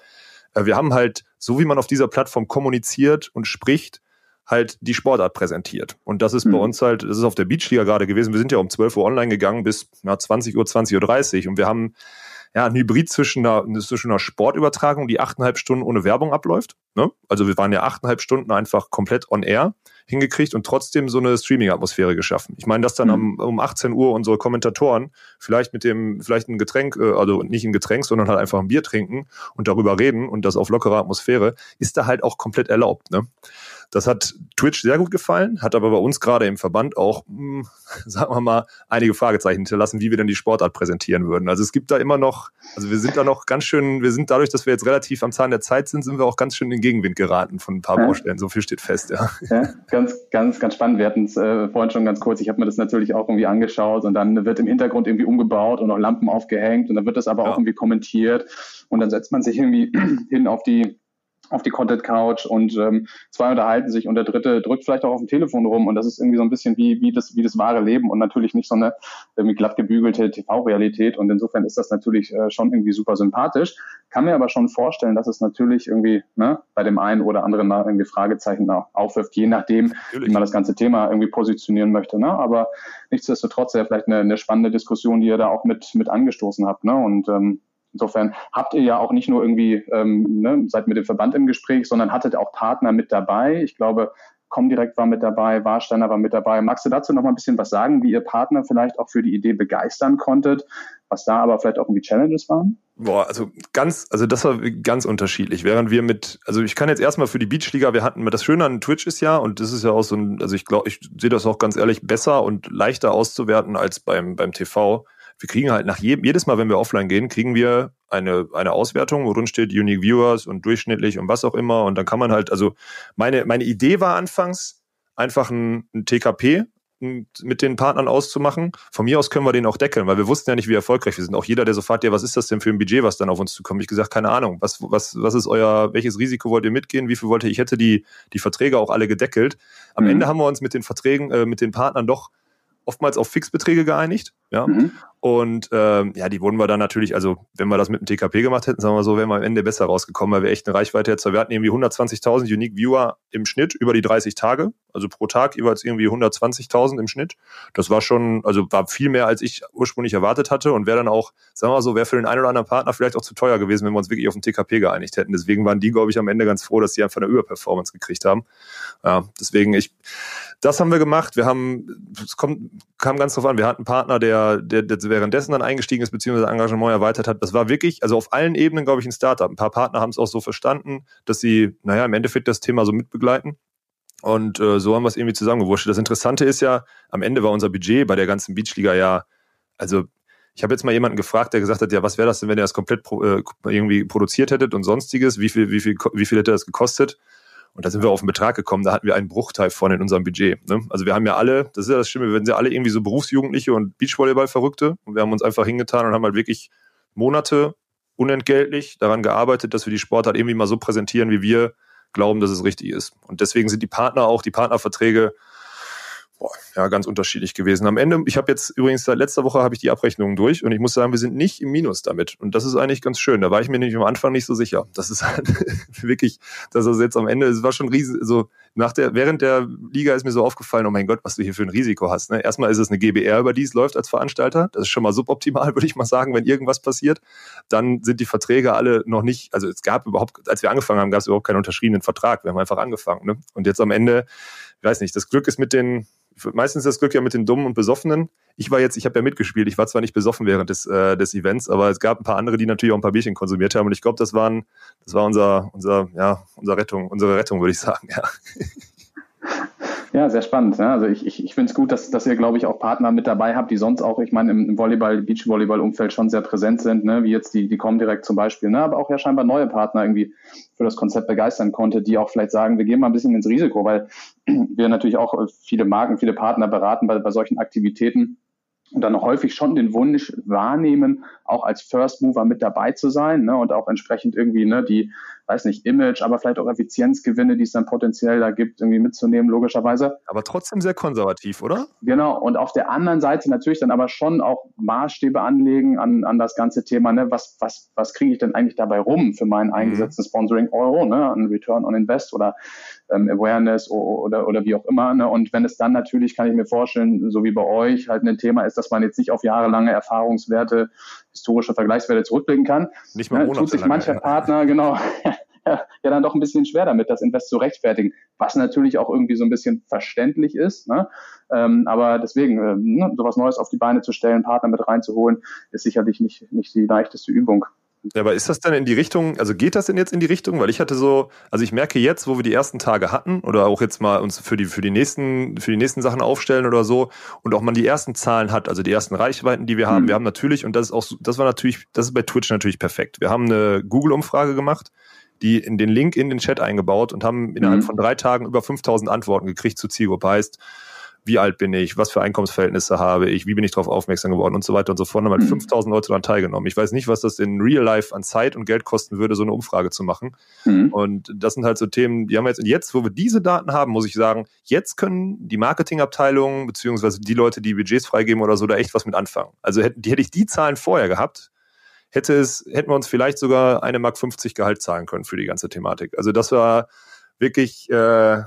Äh, wir haben halt, so wie man auf dieser Plattform kommuniziert und spricht, halt die Sportart präsentiert. Und das ist mhm. bei uns halt, das ist auf der Beachliga gerade gewesen. Wir sind ja um 12 Uhr online gegangen bis ja, 20 Uhr, 20.30 Uhr und wir haben ja, ein Hybrid zwischen einer, zwischen einer Sportübertragung, die achteinhalb Stunden ohne Werbung abläuft. Ne? Also wir waren ja achteinhalb Stunden einfach komplett on air hingekriegt und trotzdem so eine Streaming-Atmosphäre geschaffen. Ich meine, dass dann mhm. um, um 18 Uhr unsere Kommentatoren vielleicht mit dem, vielleicht ein Getränk, äh, also nicht ein Getränk, sondern halt einfach ein Bier trinken und darüber reden und das auf lockere Atmosphäre, ist da halt auch komplett erlaubt. Ne? Das hat Twitch sehr gut gefallen, hat aber bei uns gerade im Verband auch, mh, hm, sagen wir mal, einige Fragezeichen hinterlassen, wie wir denn die Sportart präsentieren würden. Also es gibt da immer noch, also wir sind da noch ganz schön, wir sind dadurch, dass wir jetzt relativ am Zahn der Zeit sind, sind wir auch ganz schön in den Gegenwind geraten von ein paar ja. Baustellen. So viel steht fest, ja. ja ganz, ganz, ganz spannend. Wir hatten es äh, vorhin schon ganz kurz. Ich habe mir das natürlich auch irgendwie angeschaut und dann wird im Hintergrund irgendwie umgebaut und auch Lampen aufgehängt und dann wird das aber ja. auch irgendwie kommentiert und dann setzt man sich irgendwie hin auf die auf die Content Couch und ähm, zwei unterhalten sich und der dritte drückt vielleicht auch auf dem Telefon rum und das ist irgendwie so ein bisschen wie, wie, das, wie das wahre Leben und natürlich nicht so eine irgendwie glatt gebügelte TV-Realität und insofern ist das natürlich äh, schon irgendwie super sympathisch. Kann mir aber schon vorstellen, dass es natürlich irgendwie ne, bei dem einen oder anderen mal irgendwie Fragezeichen aufwirft, je nachdem, natürlich. wie man das ganze Thema irgendwie positionieren möchte. Ne? Aber nichtsdestotrotz ja vielleicht eine, eine spannende Diskussion, die ihr da auch mit, mit angestoßen habt. Ne? Und ähm, Insofern habt ihr ja auch nicht nur irgendwie, ähm, ne, seid mit dem Verband im Gespräch, sondern hattet auch Partner mit dabei. Ich glaube, Comdirect war mit dabei, Warsteiner war mit dabei. Magst du dazu noch mal ein bisschen was sagen, wie ihr Partner vielleicht auch für die Idee begeistern konntet, was da aber vielleicht auch irgendwie Challenges waren? Boah, also ganz, also das war ganz unterschiedlich. Während wir mit, also ich kann jetzt erstmal für die Beachliga, wir hatten, das Schöne an Twitch ist ja, und das ist ja auch so ein, also ich glaube, ich sehe das auch ganz ehrlich besser und leichter auszuwerten als beim, beim TV wir kriegen halt nach jedem, jedes Mal, wenn wir offline gehen, kriegen wir eine, eine Auswertung, wo drin steht Unique Viewers und durchschnittlich und was auch immer. Und dann kann man halt, also meine, meine Idee war anfangs, einfach ein, ein TKP mit den Partnern auszumachen. Von mir aus können wir den auch deckeln, weil wir wussten ja nicht, wie erfolgreich wir sind. Auch jeder, der so fragt, ja, was ist das denn für ein Budget, was dann auf uns zukommt? Ich gesagt, keine Ahnung. Was, was, was ist euer, welches Risiko wollt ihr mitgehen? Wie viel wollt ihr? Ich hätte die, die Verträge auch alle gedeckelt. Am mhm. Ende haben wir uns mit den Verträgen, äh, mit den Partnern doch oftmals auf Fixbeträge geeinigt. Ja. Mhm. Und ähm, ja, die wurden wir dann natürlich, also wenn wir das mit dem TKP gemacht hätten, sagen wir so, wären wir am Ende besser rausgekommen, weil wir echt eine Reichweite jetzt, wir hatten irgendwie 120.000 Unique Viewer im Schnitt über die 30 Tage, also pro Tag jeweils irgendwie 120.000 im Schnitt. Das war schon, also war viel mehr, als ich ursprünglich erwartet hatte und wäre dann auch, sagen wir so, wäre für den einen oder anderen Partner vielleicht auch zu teuer gewesen, wenn wir uns wirklich auf den TKP geeinigt hätten. Deswegen waren die, glaube ich, am Ende ganz froh, dass sie einfach eine Überperformance gekriegt haben. Ja, deswegen ich, das haben wir gemacht. Wir haben, es kommt, kam ganz drauf an, wir hatten einen Partner, der, der, der währenddessen dann eingestiegen ist, beziehungsweise Engagement erweitert hat. Das war wirklich, also auf allen Ebenen, glaube ich, ein Startup. Ein paar Partner haben es auch so verstanden, dass sie, naja, im Endeffekt das Thema so mitbegleiten. Und äh, so haben wir es irgendwie zusammengewurschtelt. Das Interessante ist ja, am Ende war unser Budget bei der ganzen Beachliga ja, also ich habe jetzt mal jemanden gefragt, der gesagt hat, ja, was wäre das denn, wenn ihr das komplett pro, äh, irgendwie produziert hättet und sonstiges? Wie viel, wie viel, wie viel hätte das gekostet? Und da sind wir auf einen Betrag gekommen, da hatten wir einen Bruchteil von in unserem Budget. Ne? Also wir haben ja alle, das ist ja das Schlimme, wir sind ja alle irgendwie so Berufsjugendliche und Beachvolleyball-Verrückte. Und wir haben uns einfach hingetan und haben halt wirklich Monate unentgeltlich daran gearbeitet, dass wir die Sportart irgendwie mal so präsentieren, wie wir glauben, dass es richtig ist. Und deswegen sind die Partner auch, die Partnerverträge boah, ja, ganz unterschiedlich gewesen. Am Ende, ich habe jetzt übrigens seit letzter Woche habe ich die Abrechnungen durch und ich muss sagen, wir sind nicht im Minus damit. Und das ist eigentlich ganz schön. Da war ich mir nämlich am Anfang nicht so sicher. Das ist halt wirklich, dass das jetzt am Ende, es war schon riesig, so nach der, während der Liga ist mir so aufgefallen, oh mein Gott, was du hier für ein Risiko hast. Ne? Erstmal ist es eine GBR, über die es läuft als Veranstalter. Das ist schon mal suboptimal, würde ich mal sagen, wenn irgendwas passiert. Dann sind die Verträge alle noch nicht, also es gab überhaupt, als wir angefangen haben, gab es überhaupt keinen unterschriebenen Vertrag. Wir haben einfach angefangen. Ne? Und jetzt am Ende, ich weiß nicht, das Glück ist mit den, meistens das Glück ja mit den Dummen und Besoffenen. Ich war jetzt, ich habe ja mitgespielt, ich war zwar nicht besoffen während des, äh, des Events, aber es gab ein paar andere, die natürlich auch ein paar Bierchen konsumiert haben und ich glaube, das waren, das war unser, unser, ja, unsere Rettung, unsere Rettung, würde ich sagen, ja. Ja, sehr spannend. Ne? Also ich, ich, ich finde es gut, dass, dass ihr, glaube ich, auch Partner mit dabei habt, die sonst auch, ich meine, im Volleyball, Beachvolleyball-Umfeld schon sehr präsent sind, ne? wie jetzt die, die Comdirect zum Beispiel, ne? aber auch ja scheinbar neue Partner irgendwie für das Konzept begeistern konnte, die auch vielleicht sagen, wir gehen mal ein bisschen ins Risiko, weil wir natürlich auch viele Marken, viele Partner beraten bei, bei solchen Aktivitäten und dann häufig schon den Wunsch wahrnehmen, auch als First Mover mit dabei zu sein ne, und auch entsprechend irgendwie ne, die, weiß nicht, Image, aber vielleicht auch Effizienzgewinne, die es dann potenziell da gibt, irgendwie mitzunehmen, logischerweise. Aber trotzdem sehr konservativ, oder? Genau. Und auf der anderen Seite natürlich dann aber schon auch Maßstäbe anlegen an, an das ganze Thema, ne, was, was, was kriege ich denn eigentlich dabei rum für meinen mhm. eingesetzten Sponsoring Euro, ne, an Return on Invest oder ähm, Awareness oder, oder, oder wie auch immer. Ne? Und wenn es dann natürlich, kann ich mir vorstellen, so wie bei euch halt ein Thema ist, dass man jetzt nicht auf jahrelange Erfahrungswerte, historische Vergleichswerte zurückblicken kann, nicht mal ne, tut sich mancher ja. Partner, genau, ja dann doch ein bisschen schwer damit, das Invest zu rechtfertigen, was natürlich auch irgendwie so ein bisschen verständlich ist. Ne? Ähm, aber deswegen, äh, ne, sowas Neues auf die Beine zu stellen, Partner mit reinzuholen, ist sicherlich nicht, nicht die leichteste Übung. Ja, aber ist das dann in die Richtung, also geht das denn jetzt in die Richtung? Weil ich hatte so, also ich merke jetzt, wo wir die ersten Tage hatten oder auch jetzt mal uns für die, für die nächsten, für die nächsten Sachen aufstellen oder so und auch man die ersten Zahlen hat, also die ersten Reichweiten, die wir haben. Mhm. Wir haben natürlich, und das ist auch, das war natürlich, das ist bei Twitch natürlich perfekt. Wir haben eine Google-Umfrage gemacht, die in den Link in den Chat eingebaut und haben innerhalb mhm. von drei Tagen über 5000 Antworten gekriegt zu Zielgruppe. Heißt, wie alt bin ich, was für Einkommensverhältnisse habe ich, wie bin ich darauf aufmerksam geworden und so weiter und so fort. Da haben halt 5000 mhm. Leute daran teilgenommen. Ich weiß nicht, was das in Real Life an Zeit und Geld kosten würde, so eine Umfrage zu machen. Mhm. Und das sind halt so Themen, die haben wir jetzt, jetzt, wo wir diese Daten haben, muss ich sagen, jetzt können die Marketingabteilungen beziehungsweise die Leute, die Budgets freigeben oder so, da echt was mit anfangen. Also hätte, hätte ich die Zahlen vorher gehabt, hätte es, hätten wir uns vielleicht sogar eine Mark 50 Gehalt zahlen können für die ganze Thematik. Also das war wirklich, äh,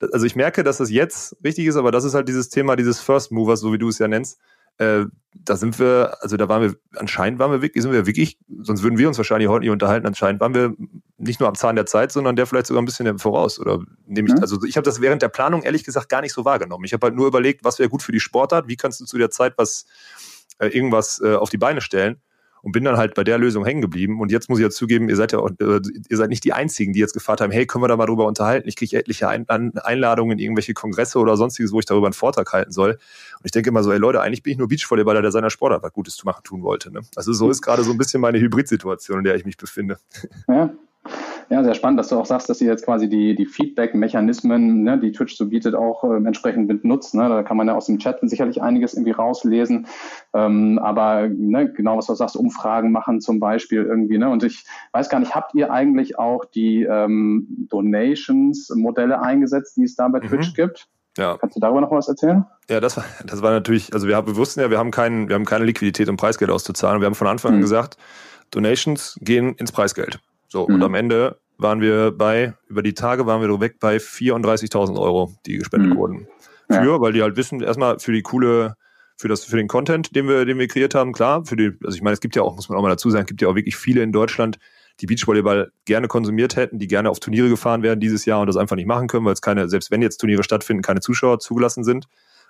also ich merke, dass das jetzt richtig ist, aber das ist halt dieses Thema dieses First Movers, so wie du es ja nennst. Äh, da sind wir, also da waren wir, anscheinend waren wir wirklich, sind wir wirklich, sonst würden wir uns wahrscheinlich heute nicht unterhalten, anscheinend waren wir nicht nur am Zahn der Zeit, sondern der vielleicht sogar ein bisschen voraus. Oder nehme ich, mhm. also ich habe das während der Planung ehrlich gesagt gar nicht so wahrgenommen. Ich habe halt nur überlegt, was wäre gut für die Sportart, wie kannst du zu der Zeit was, äh, irgendwas äh, auf die Beine stellen und bin dann halt bei der Lösung hängen geblieben. Und jetzt muss ich ja zugeben, ihr seid ja äh, ihr seid nicht die Einzigen, die jetzt gefragt haben, hey, können wir da mal drüber unterhalten? Ich kriege etliche Ein Einladungen in irgendwelche Kongresse oder sonstiges, wo ich darüber einen Vortrag halten soll. Und ich denke immer so, ey Leute, eigentlich bin ich nur Beachvolleyballer, der seiner Sportart was Gutes zu machen tun wollte. Ne? Also so ist gerade so ein bisschen meine Hybridsituation, in der ich mich befinde. Ja, ja, sehr spannend, dass du auch sagst, dass ihr jetzt quasi die, die Feedback-Mechanismen, ne, die Twitch so bietet, auch äh, entsprechend benutzt. Ne? Da kann man ja aus dem Chat sicherlich einiges irgendwie rauslesen. Ähm, aber ne, genau, was du sagst, Umfragen machen zum Beispiel irgendwie. Ne? Und ich weiß gar nicht, habt ihr eigentlich auch die ähm, Donations-Modelle eingesetzt, die es da bei mhm. Twitch gibt? Ja. Kannst du darüber noch was erzählen? Ja, das war, das war natürlich, also wir, haben, wir wussten ja, wir haben, keinen, wir haben keine Liquidität, um Preisgeld auszuzahlen. Wir haben von Anfang an mhm. gesagt, Donations gehen ins Preisgeld. So, mhm. und am Ende waren wir bei, über die Tage waren wir weg bei 34.000 Euro, die gespendet mhm. wurden. Für, ja. weil die halt wissen, erstmal für die coole, für das, für den Content, den wir, den wir kreiert haben, klar, für die, also ich meine, es gibt ja auch, muss man auch mal dazu sagen, es gibt ja auch wirklich viele in Deutschland, die Beachvolleyball gerne konsumiert hätten, die gerne auf Turniere gefahren werden dieses Jahr und das einfach nicht machen können, weil es keine, selbst wenn jetzt Turniere stattfinden, keine Zuschauer zugelassen sind.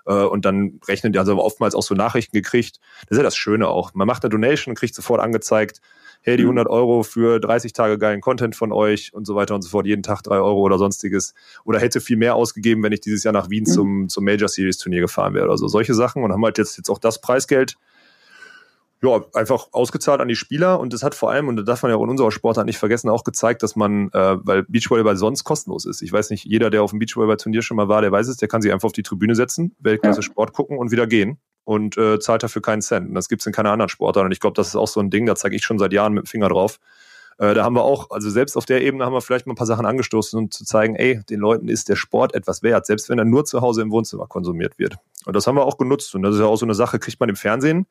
Äh, und dann rechnen die also oftmals auch so Nachrichten gekriegt. Das ist ja das Schöne auch. Man macht eine Donation, kriegt sofort angezeigt, hey, die 100 mhm. Euro für 30 Tage geilen Content von euch und so weiter und so fort, jeden Tag 3 Euro oder sonstiges. Oder hätte viel mehr ausgegeben, wenn ich dieses Jahr nach Wien mhm. zum, zum Major Series Turnier gefahren wäre oder so. Solche Sachen und haben halt jetzt, jetzt auch das Preisgeld ja, einfach ausgezahlt an die Spieler und das hat vor allem, und das darf man ja auch in unserer Sportart nicht vergessen, auch gezeigt, dass man, äh, weil Beachvolleyball sonst kostenlos ist. Ich weiß nicht, jeder, der auf dem Beachvolleyball-Turnier schon mal war, der weiß es, der kann sich einfach auf die Tribüne setzen, Weltklasse Sport gucken und wieder gehen und äh, zahlt dafür keinen Cent. Und das gibt's in keiner anderen Sportart. Und ich glaube, das ist auch so ein Ding, da zeige ich schon seit Jahren mit dem Finger drauf. Äh, da haben wir auch, also selbst auf der Ebene haben wir vielleicht mal ein paar Sachen angestoßen, um zu zeigen, ey, den Leuten ist der Sport etwas wert, selbst wenn er nur zu Hause im Wohnzimmer konsumiert wird. Und das haben wir auch genutzt. Und das ist ja auch so eine Sache, kriegt man im Fernsehen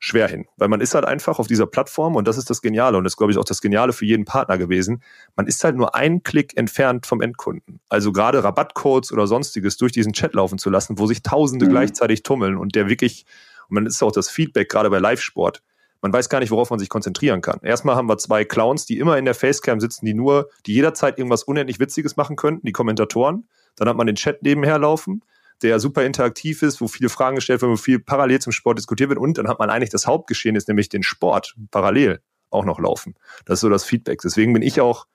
schwer hin. Weil man ist halt einfach auf dieser Plattform und das ist das Geniale und das ist, glaube ich, auch das Geniale für jeden Partner gewesen. Man ist halt nur einen Klick entfernt vom Endkunden. Also gerade Rabattcodes oder sonstiges durch diesen Chat laufen zu lassen, wo sich Tausende mhm. gleichzeitig tummeln und der wirklich und man ist auch das Feedback, gerade bei Live-Sport. Man weiß gar nicht, worauf man sich konzentrieren kann. Erstmal haben wir zwei Clowns, die immer in der Facecam sitzen, die nur, die jederzeit irgendwas unendlich Witziges machen könnten, die Kommentatoren. Dann hat man den Chat nebenher laufen, der super interaktiv ist, wo viele Fragen gestellt werden, wo viel parallel zum Sport diskutiert wird. Und dann hat man eigentlich das Hauptgeschehen ist, nämlich den Sport parallel auch noch laufen. Das ist so das Feedback. Deswegen bin ich auch,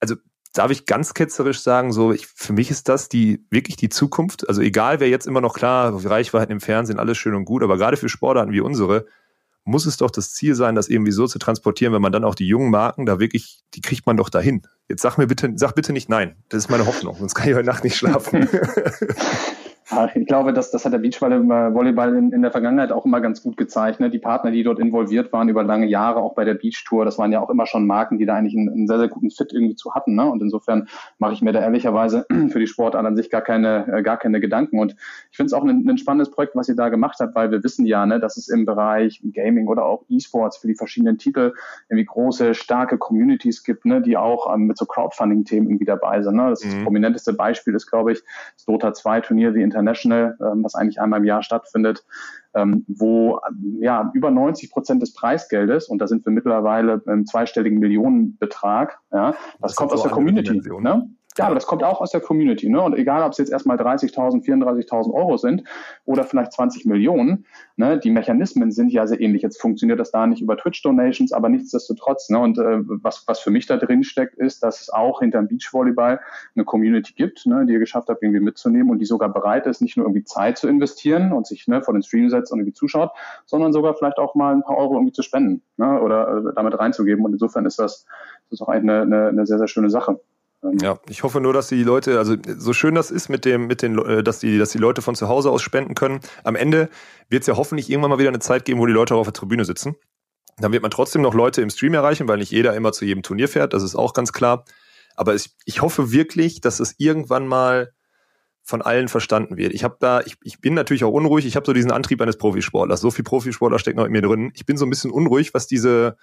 also darf ich ganz ketzerisch sagen, so ich, für mich ist das die wirklich die Zukunft. Also egal, wer jetzt immer noch klar, Reichweiten im Fernsehen, alles schön und gut, aber gerade für Sportarten wie unsere muss es doch das Ziel sein, das irgendwie so zu transportieren, wenn man dann auch die jungen Marken da wirklich, die kriegt man doch dahin. Jetzt sag mir bitte, sag bitte nicht nein. Das ist meine Hoffnung, sonst kann ich heute Nacht nicht schlafen. Ich glaube, das, das hat der Beachvolleyball in, in der Vergangenheit auch immer ganz gut gezeigt. Ne? Die Partner, die dort involviert waren über lange Jahre, auch bei der Beach Tour, das waren ja auch immer schon Marken, die da eigentlich einen, einen sehr, sehr guten Fit irgendwie zu hatten. Ne? Und insofern mache ich mir da ehrlicherweise für die Sportart an sich gar keine, äh, gar keine Gedanken. Und ich finde es auch ein, ein spannendes Projekt, was ihr da gemacht habt, weil wir wissen ja, ne, dass es im Bereich Gaming oder auch E-Sports für die verschiedenen Titel irgendwie große, starke Communities gibt, ne, die auch ähm, mit so Crowdfunding-Themen irgendwie dabei sind. Ne? Das, mhm. das prominenteste Beispiel ist, glaube ich, das Dota 2 Turnier wie International, ähm, was eigentlich einmal im Jahr stattfindet, ähm, wo ja über 90 Prozent des Preisgeldes, und da sind wir mittlerweile im zweistelligen Millionenbetrag, ja, das, das kommt aus der Community. Ne? Ja, aber das kommt auch aus der Community. Ne? Und egal, ob es jetzt erstmal 30.000, 34.000 Euro sind oder vielleicht 20 Millionen, ne? die Mechanismen sind ja sehr ähnlich. Jetzt funktioniert das da nicht über Twitch-Donations, aber nichtsdestotrotz. Ne? Und äh, was, was für mich da drin steckt, ist, dass es auch hinter dem Beachvolleyball eine Community gibt, ne? die ihr geschafft habt, irgendwie mitzunehmen und die sogar bereit ist, nicht nur irgendwie Zeit zu investieren und sich ne, vor den Stream setzt und irgendwie zuschaut, sondern sogar vielleicht auch mal ein paar Euro irgendwie zu spenden ne? oder äh, damit reinzugeben. Und insofern ist das, das ist auch eine, eine, eine sehr, sehr schöne Sache. Ähm, ja, ich hoffe nur, dass die Leute, also so schön das ist mit dem, mit den, äh, dass die, dass die Leute von zu Hause aus spenden können. Am Ende wird es ja hoffentlich irgendwann mal wieder eine Zeit geben, wo die Leute auch auf der Tribüne sitzen. Dann wird man trotzdem noch Leute im Stream erreichen, weil nicht jeder immer zu jedem Turnier fährt. Das ist auch ganz klar. Aber ich, ich hoffe wirklich, dass es irgendwann mal von allen verstanden wird. Ich habe da, ich, ich bin natürlich auch unruhig. Ich habe so diesen Antrieb eines Profisportlers. So viel Profisportler steckt noch in mir drin. Ich bin so ein bisschen unruhig, was diese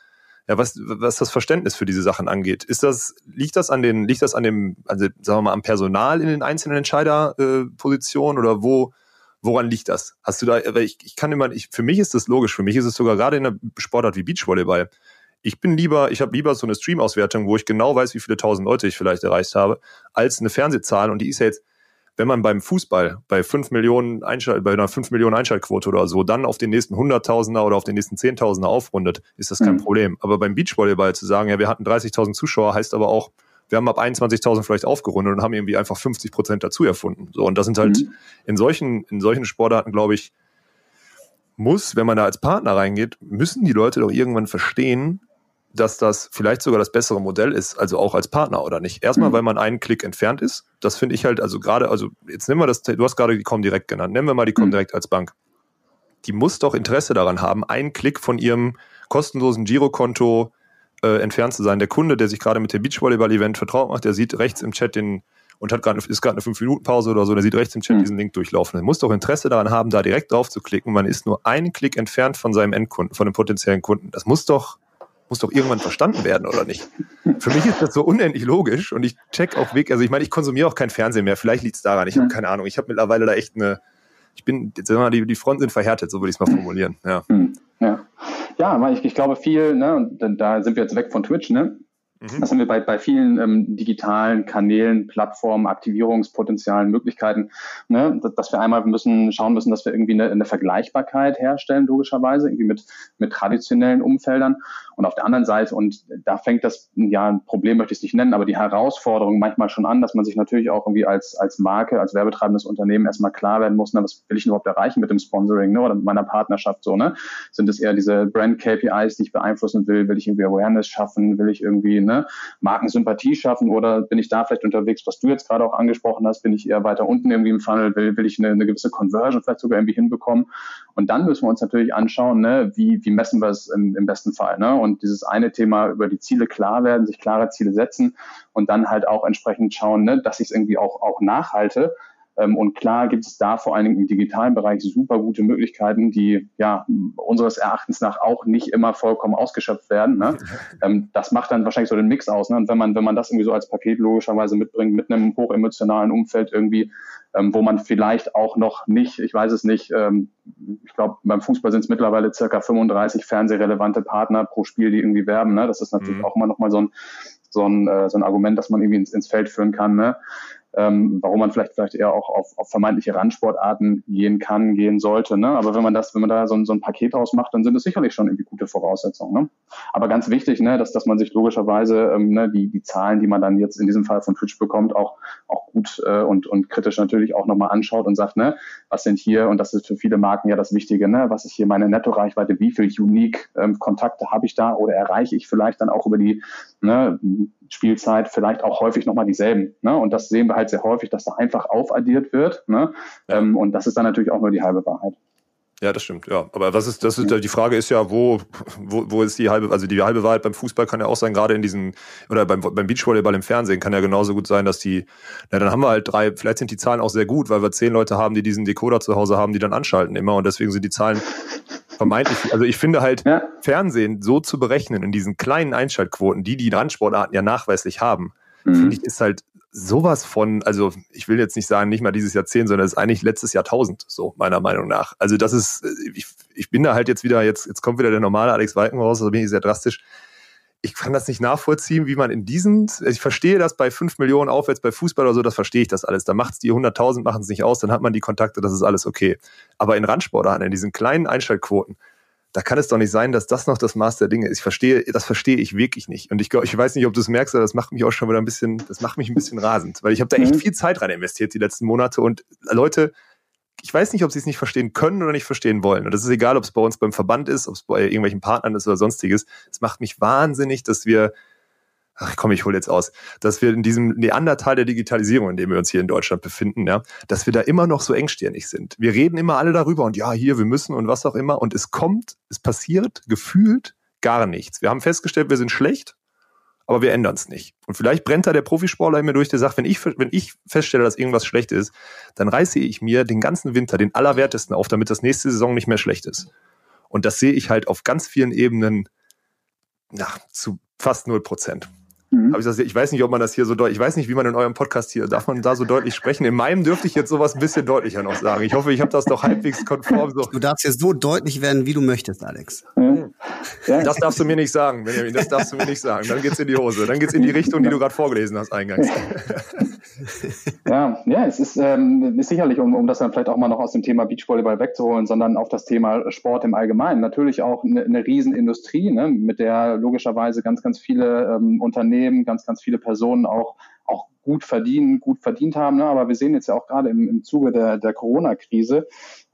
ja, was, was das Verständnis für diese Sachen angeht. Ist das, liegt das an den, liegt das an dem, also sagen wir mal, am Personal in den einzelnen Entscheiderpositionen äh, oder wo, woran liegt das? Hast du da, ich, ich kann immer, ich, für mich ist das logisch, für mich ist es sogar gerade in einer Sportart wie Beachvolleyball. Ich bin lieber, ich habe lieber so eine Stream-Auswertung, wo ich genau weiß, wie viele tausend Leute ich vielleicht erreicht habe, als eine Fernsehzahl und die ist ja jetzt wenn man beim Fußball bei fünf Millionen Einschalt, bei einer fünf Millionen Einschaltquote oder so dann auf den nächsten Hunderttausender oder auf den nächsten Zehntausender aufrundet, ist das kein mhm. Problem. Aber beim Beachvolleyball zu sagen, ja, wir hatten 30.000 Zuschauer, heißt aber auch, wir haben ab 21.000 vielleicht aufgerundet und haben irgendwie einfach 50 Prozent dazu erfunden. So, und das sind halt mhm. in solchen, in solchen Sportarten, glaube ich, muss, wenn man da als Partner reingeht, müssen die Leute doch irgendwann verstehen, dass das vielleicht sogar das bessere Modell ist, also auch als Partner oder nicht. Erstmal, mhm. weil man einen Klick entfernt ist. Das finde ich halt, also gerade, also jetzt nehmen wir das, du hast gerade die Comdirect genannt, nennen wir mal die. Comdirect mhm. als Bank. Die muss doch Interesse daran haben, einen Klick von ihrem kostenlosen Girokonto äh, entfernt zu sein. Der Kunde, der sich gerade mit dem Beachvolleyball-Event vertraut macht, der sieht rechts im Chat den und hat gerade ist gerade eine 5-Minuten-Pause oder so, der sieht rechts im Chat mhm. diesen Link durchlaufen. Er muss doch Interesse daran haben, da direkt drauf zu klicken. Man ist nur einen Klick entfernt von seinem Endkunden, von dem potenziellen Kunden. Das muss doch muss doch irgendwann verstanden werden, oder nicht? Für mich ist das so unendlich logisch und ich check auch weg, also ich meine, ich konsumiere auch kein Fernsehen mehr, vielleicht liegt es daran, ich habe keine Ahnung, ich habe mittlerweile da echt eine, ich bin, jetzt sagen wir mal, die, die Fronten sind verhärtet, so würde ich es mal formulieren. Ja, hm, ja. ja ich, ich glaube viel, ne, und da sind wir jetzt weg von Twitch, ne? Mhm. Das haben wir bei, bei vielen ähm, digitalen Kanälen, Plattformen, Aktivierungspotenzialen, Möglichkeiten, ne, dass wir einmal müssen schauen müssen, dass wir irgendwie eine, eine Vergleichbarkeit herstellen, logischerweise, irgendwie mit, mit traditionellen Umfeldern. Und auf der anderen Seite, und da fängt das, ja, ein Problem möchte ich es nicht nennen, aber die Herausforderung manchmal schon an, dass man sich natürlich auch irgendwie als, als Marke, als werbetreibendes Unternehmen erstmal klar werden muss, ne, was will ich überhaupt erreichen mit dem Sponsoring ne, oder mit meiner Partnerschaft so, ne? Sind es eher diese Brand-KPIs, die ich beeinflussen will? Will ich irgendwie Awareness schaffen? Will ich irgendwie ne, Markensympathie schaffen oder bin ich da vielleicht unterwegs, was du jetzt gerade auch angesprochen hast, bin ich eher weiter unten irgendwie im Funnel, will, will ich eine, eine gewisse Conversion vielleicht sogar irgendwie hinbekommen? Und dann müssen wir uns natürlich anschauen, ne, wie, wie messen wir es im, im besten Fall. Ne? Und dieses eine Thema über die Ziele klar werden, sich klare Ziele setzen und dann halt auch entsprechend schauen, ne, dass ich es irgendwie auch, auch nachhalte. Ähm, und klar gibt es da vor allen Dingen im digitalen Bereich super gute Möglichkeiten, die ja unseres Erachtens nach auch nicht immer vollkommen ausgeschöpft werden. Ne? Ähm, das macht dann wahrscheinlich so den Mix aus. Ne? Und wenn man, wenn man das irgendwie so als Paket logischerweise mitbringt, mit einem hochemotionalen Umfeld irgendwie, ähm, wo man vielleicht auch noch nicht, ich weiß es nicht, ich glaube, beim Fußball sind es mittlerweile circa 35 fernsehrelevante Partner pro Spiel, die irgendwie werben. Ne? Das ist natürlich mhm. auch immer nochmal so ein, so ein, äh, so ein Argument, das man irgendwie ins, ins Feld führen kann. Ne? Ähm, warum man vielleicht vielleicht eher auch auf, auf vermeintliche Randsportarten gehen kann, gehen sollte. Ne? Aber wenn man das, wenn man da so ein, so ein Paket draus macht, dann sind es sicherlich schon irgendwie gute Voraussetzungen. Ne? Aber ganz wichtig, ne, dass, dass man sich logischerweise ähm, ne, die, die Zahlen, die man dann jetzt in diesem Fall von Twitch bekommt, auch, auch gut äh, und, und kritisch natürlich auch nochmal anschaut und sagt, ne, was sind hier, und das ist für viele Marken ja das Wichtige, ne, was ist hier meine Netto-Reichweite, wie viel unique ähm, Kontakte habe ich da oder erreiche ich vielleicht dann auch über die ne, Spielzeit vielleicht auch häufig nochmal dieselben. Ne? Und das sehen wir halt sehr häufig, dass da einfach aufaddiert wird. Ne? Ja. Ähm, und das ist dann natürlich auch nur die halbe Wahrheit. Ja, das stimmt, ja. Aber was ist, das ist, die Frage ist ja, wo, wo, wo ist die halbe, also die halbe Wahrheit beim Fußball kann ja auch sein, gerade in diesen, oder beim, beim Beachvolleyball im Fernsehen kann ja genauso gut sein, dass die, na, dann haben wir halt drei, vielleicht sind die Zahlen auch sehr gut, weil wir zehn Leute haben, die diesen Decoder zu Hause haben, die dann anschalten immer und deswegen sind die Zahlen vermeintlich, also ich finde halt, ja. Fernsehen so zu berechnen in diesen kleinen Einschaltquoten, die die Randsportarten ja nachweislich haben, mhm. finde ich, ist halt sowas von, also ich will jetzt nicht sagen, nicht mal dieses Jahrzehnt, sondern es ist eigentlich letztes Jahrtausend, so meiner Meinung nach. Also das ist, ich, ich bin da halt jetzt wieder, jetzt, jetzt kommt wieder der normale Alex Walken raus, also bin ich sehr drastisch ich kann das nicht nachvollziehen, wie man in diesen, ich verstehe das bei fünf Millionen aufwärts bei Fußball oder so, das verstehe ich das alles. Da macht es die 100.000, machen es nicht aus, dann hat man die Kontakte, das ist alles okay. Aber in Randsportarten, in diesen kleinen Einschaltquoten, da kann es doch nicht sein, dass das noch das Maß der Dinge ist. Ich verstehe, das verstehe ich wirklich nicht. Und ich ich weiß nicht, ob du es merkst, aber das macht mich auch schon wieder ein bisschen, das macht mich ein bisschen rasend, weil ich habe da echt mhm. viel Zeit rein investiert die letzten Monate und Leute, ich weiß nicht, ob sie es nicht verstehen können oder nicht verstehen wollen. Und das ist egal, ob es bei uns beim Verband ist, ob es bei irgendwelchen Partnern ist oder sonstiges. Es macht mich wahnsinnig, dass wir, ach komm, ich hole jetzt aus, dass wir in diesem Neandertal der Digitalisierung, in dem wir uns hier in Deutschland befinden, ja, dass wir da immer noch so engstirnig sind. Wir reden immer alle darüber und ja, hier, wir müssen und was auch immer. Und es kommt, es passiert gefühlt gar nichts. Wir haben festgestellt, wir sind schlecht aber wir ändern es nicht. Und vielleicht brennt da der Profisportler in mir durch, der sagt, wenn ich, wenn ich feststelle, dass irgendwas schlecht ist, dann reiße ich mir den ganzen Winter den Allerwertesten auf, damit das nächste Saison nicht mehr schlecht ist. Und das sehe ich halt auf ganz vielen Ebenen na, zu fast null Prozent. Mhm. ich, ich weiß nicht, ob man das hier so deutlich, ich weiß nicht, wie man in eurem Podcast hier, darf man da so deutlich sprechen? In meinem dürfte ich jetzt sowas ein bisschen deutlicher noch sagen. Ich hoffe, ich habe das doch halbwegs konform. So. Du darfst jetzt so deutlich werden, wie du möchtest, Alex. Mhm. Das darfst du mir nicht sagen, Benjamin, das darfst du mir nicht sagen. Dann geht's in die Hose. Dann geht's in die Richtung, die du gerade vorgelesen hast eingangs. Ja, ja, es ist, ähm, ist sicherlich, um, um das dann vielleicht auch mal noch aus dem Thema Beachvolleyball wegzuholen, sondern auf das Thema Sport im Allgemeinen. Natürlich auch eine, eine Riesenindustrie, ne, mit der logischerweise ganz, ganz viele ähm, Unternehmen, ganz, ganz viele Personen auch, auch gut verdienen, gut verdient haben. Ne? Aber wir sehen jetzt ja auch gerade im, im Zuge der, der Corona-Krise,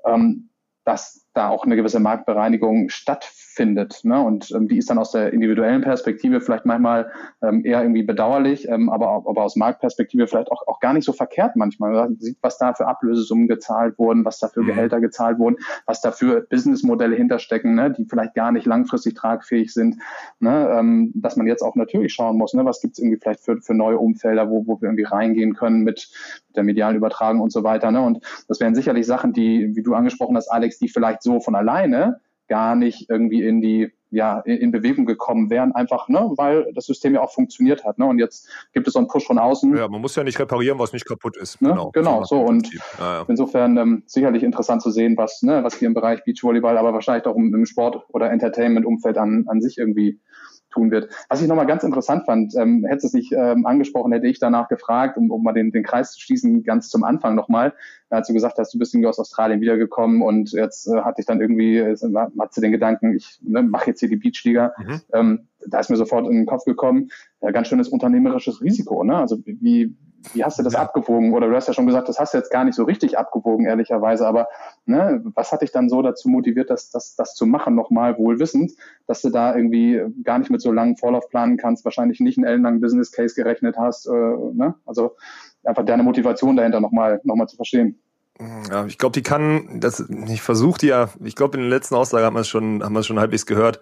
ähm, dass da auch eine gewisse Marktbereinigung stattfindet. Ne? Und ähm, die ist dann aus der individuellen Perspektive vielleicht manchmal ähm, eher irgendwie bedauerlich, ähm, aber, aber aus Marktperspektive vielleicht auch, auch gar nicht so verkehrt manchmal. Man sieht, was da für Ablösesummen gezahlt wurden, was da für mhm. Gehälter gezahlt wurden, was da für Businessmodelle hinterstecken, ne? die vielleicht gar nicht langfristig tragfähig sind. Ne? Ähm, dass man jetzt auch natürlich schauen muss, ne? was gibt es irgendwie vielleicht für, für neue Umfelder, wo, wo wir irgendwie reingehen können mit, mit der medialen Übertragung und so weiter. Ne? Und das wären sicherlich Sachen, die, wie du angesprochen hast, Alex, die vielleicht so von alleine gar nicht irgendwie in die ja, in Bewegung gekommen wären, einfach, ne, weil das System ja auch funktioniert hat. Ne? Und jetzt gibt es so einen Push von außen. Ja, man muss ja nicht reparieren, was nicht kaputt ist. Ne? Genau, genau so. Und ja, ja. insofern ähm, sicherlich interessant zu sehen, was, ne, was hier im Bereich Beachvolleyball, aber wahrscheinlich auch im, im Sport- oder Entertainment-Umfeld an, an sich irgendwie tun wird. Was ich nochmal ganz interessant fand, ähm, hätte es nicht ähm, angesprochen, hätte ich danach gefragt, um, um mal den, den Kreis zu schließen, ganz zum Anfang nochmal, als du gesagt hast, du bist irgendwie aus Australien wiedergekommen und jetzt äh, hatte ich dann irgendwie, äh, hatte den Gedanken, ich ne, mache jetzt hier die Beachliga. Mhm. Ähm, da ist mir sofort in den Kopf gekommen, ja, ganz schönes unternehmerisches Risiko. Ne? Also wie, wie hast du das ja. abgewogen? Oder du hast ja schon gesagt, das hast du jetzt gar nicht so richtig abgewogen, ehrlicherweise. Aber ne, was hat dich dann so dazu motiviert, das, das, das zu machen, nochmal wohlwissend, dass du da irgendwie gar nicht mit so langen Vorlauf planen kannst, wahrscheinlich nicht einen ellenlangen Business Case gerechnet hast. Äh, ne? Also einfach deine Motivation dahinter nochmal noch mal zu verstehen. Ja, ich glaube, die kann, das, ich versuche die ja, ich glaube, in den letzten Aussagen haben wir es schon, haben wir es schon halbwegs gehört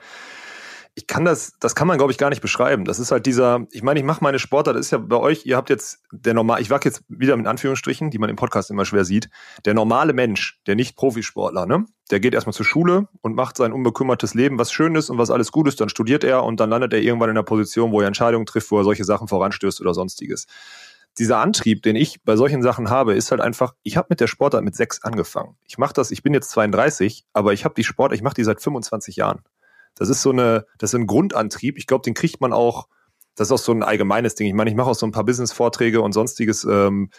ich kann das, das kann man, glaube ich, gar nicht beschreiben. Das ist halt dieser, ich meine, ich mache meine Sportart, das ist ja bei euch, ihr habt jetzt der normal, ich wag jetzt wieder mit Anführungsstrichen, die man im Podcast immer schwer sieht, der normale Mensch, der nicht Profisportler, ne? Der geht erstmal zur Schule und macht sein unbekümmertes Leben, was schön ist und was alles gut ist, dann studiert er und dann landet er irgendwann in einer Position, wo er Entscheidungen trifft, wo er solche Sachen voranstößt oder sonstiges. Dieser Antrieb, den ich bei solchen Sachen habe, ist halt einfach, ich habe mit der Sportart mit sechs angefangen. Ich mache das, ich bin jetzt 32, aber ich habe die Sport, ich mache die seit 25 Jahren. Das ist so eine, das ist ein Grundantrieb. Ich glaube, den kriegt man auch, das ist auch so ein allgemeines Ding. Ich meine, ich mache auch so ein paar Business-Vorträge und sonstiges, ähm,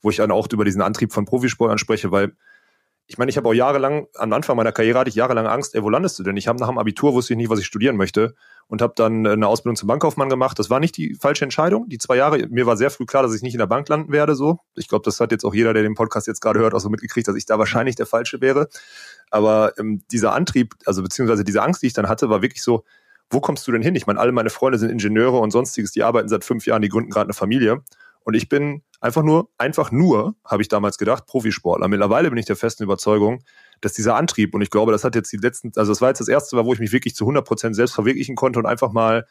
wo ich dann auch über diesen Antrieb von Profisport anspreche, weil ich meine, ich habe auch jahrelang, am Anfang meiner Karriere hatte ich jahrelang Angst, ey, wo landest du denn? Ich habe nach dem Abitur wusste ich nicht, was ich studieren möchte und habe dann eine Ausbildung zum Bankkaufmann gemacht. Das war nicht die falsche Entscheidung. Die zwei Jahre, mir war sehr früh klar, dass ich nicht in der Bank landen werde. So, ich glaube, das hat jetzt auch jeder, der den Podcast jetzt gerade hört, auch so mitgekriegt, dass ich da wahrscheinlich der Falsche wäre. Aber ähm, dieser Antrieb, also beziehungsweise diese Angst, die ich dann hatte, war wirklich so, wo kommst du denn hin? Ich meine, alle meine Freunde sind Ingenieure und sonstiges, die arbeiten seit fünf Jahren, die gründen gerade eine Familie. Und ich bin einfach nur, einfach nur, habe ich damals gedacht, Profisportler. Mittlerweile bin ich der festen Überzeugung, dass dieser Antrieb, und ich glaube, das hat jetzt die letzten, also das war jetzt das erste Mal, wo ich mich wirklich zu 100 Prozent selbst verwirklichen konnte und einfach mal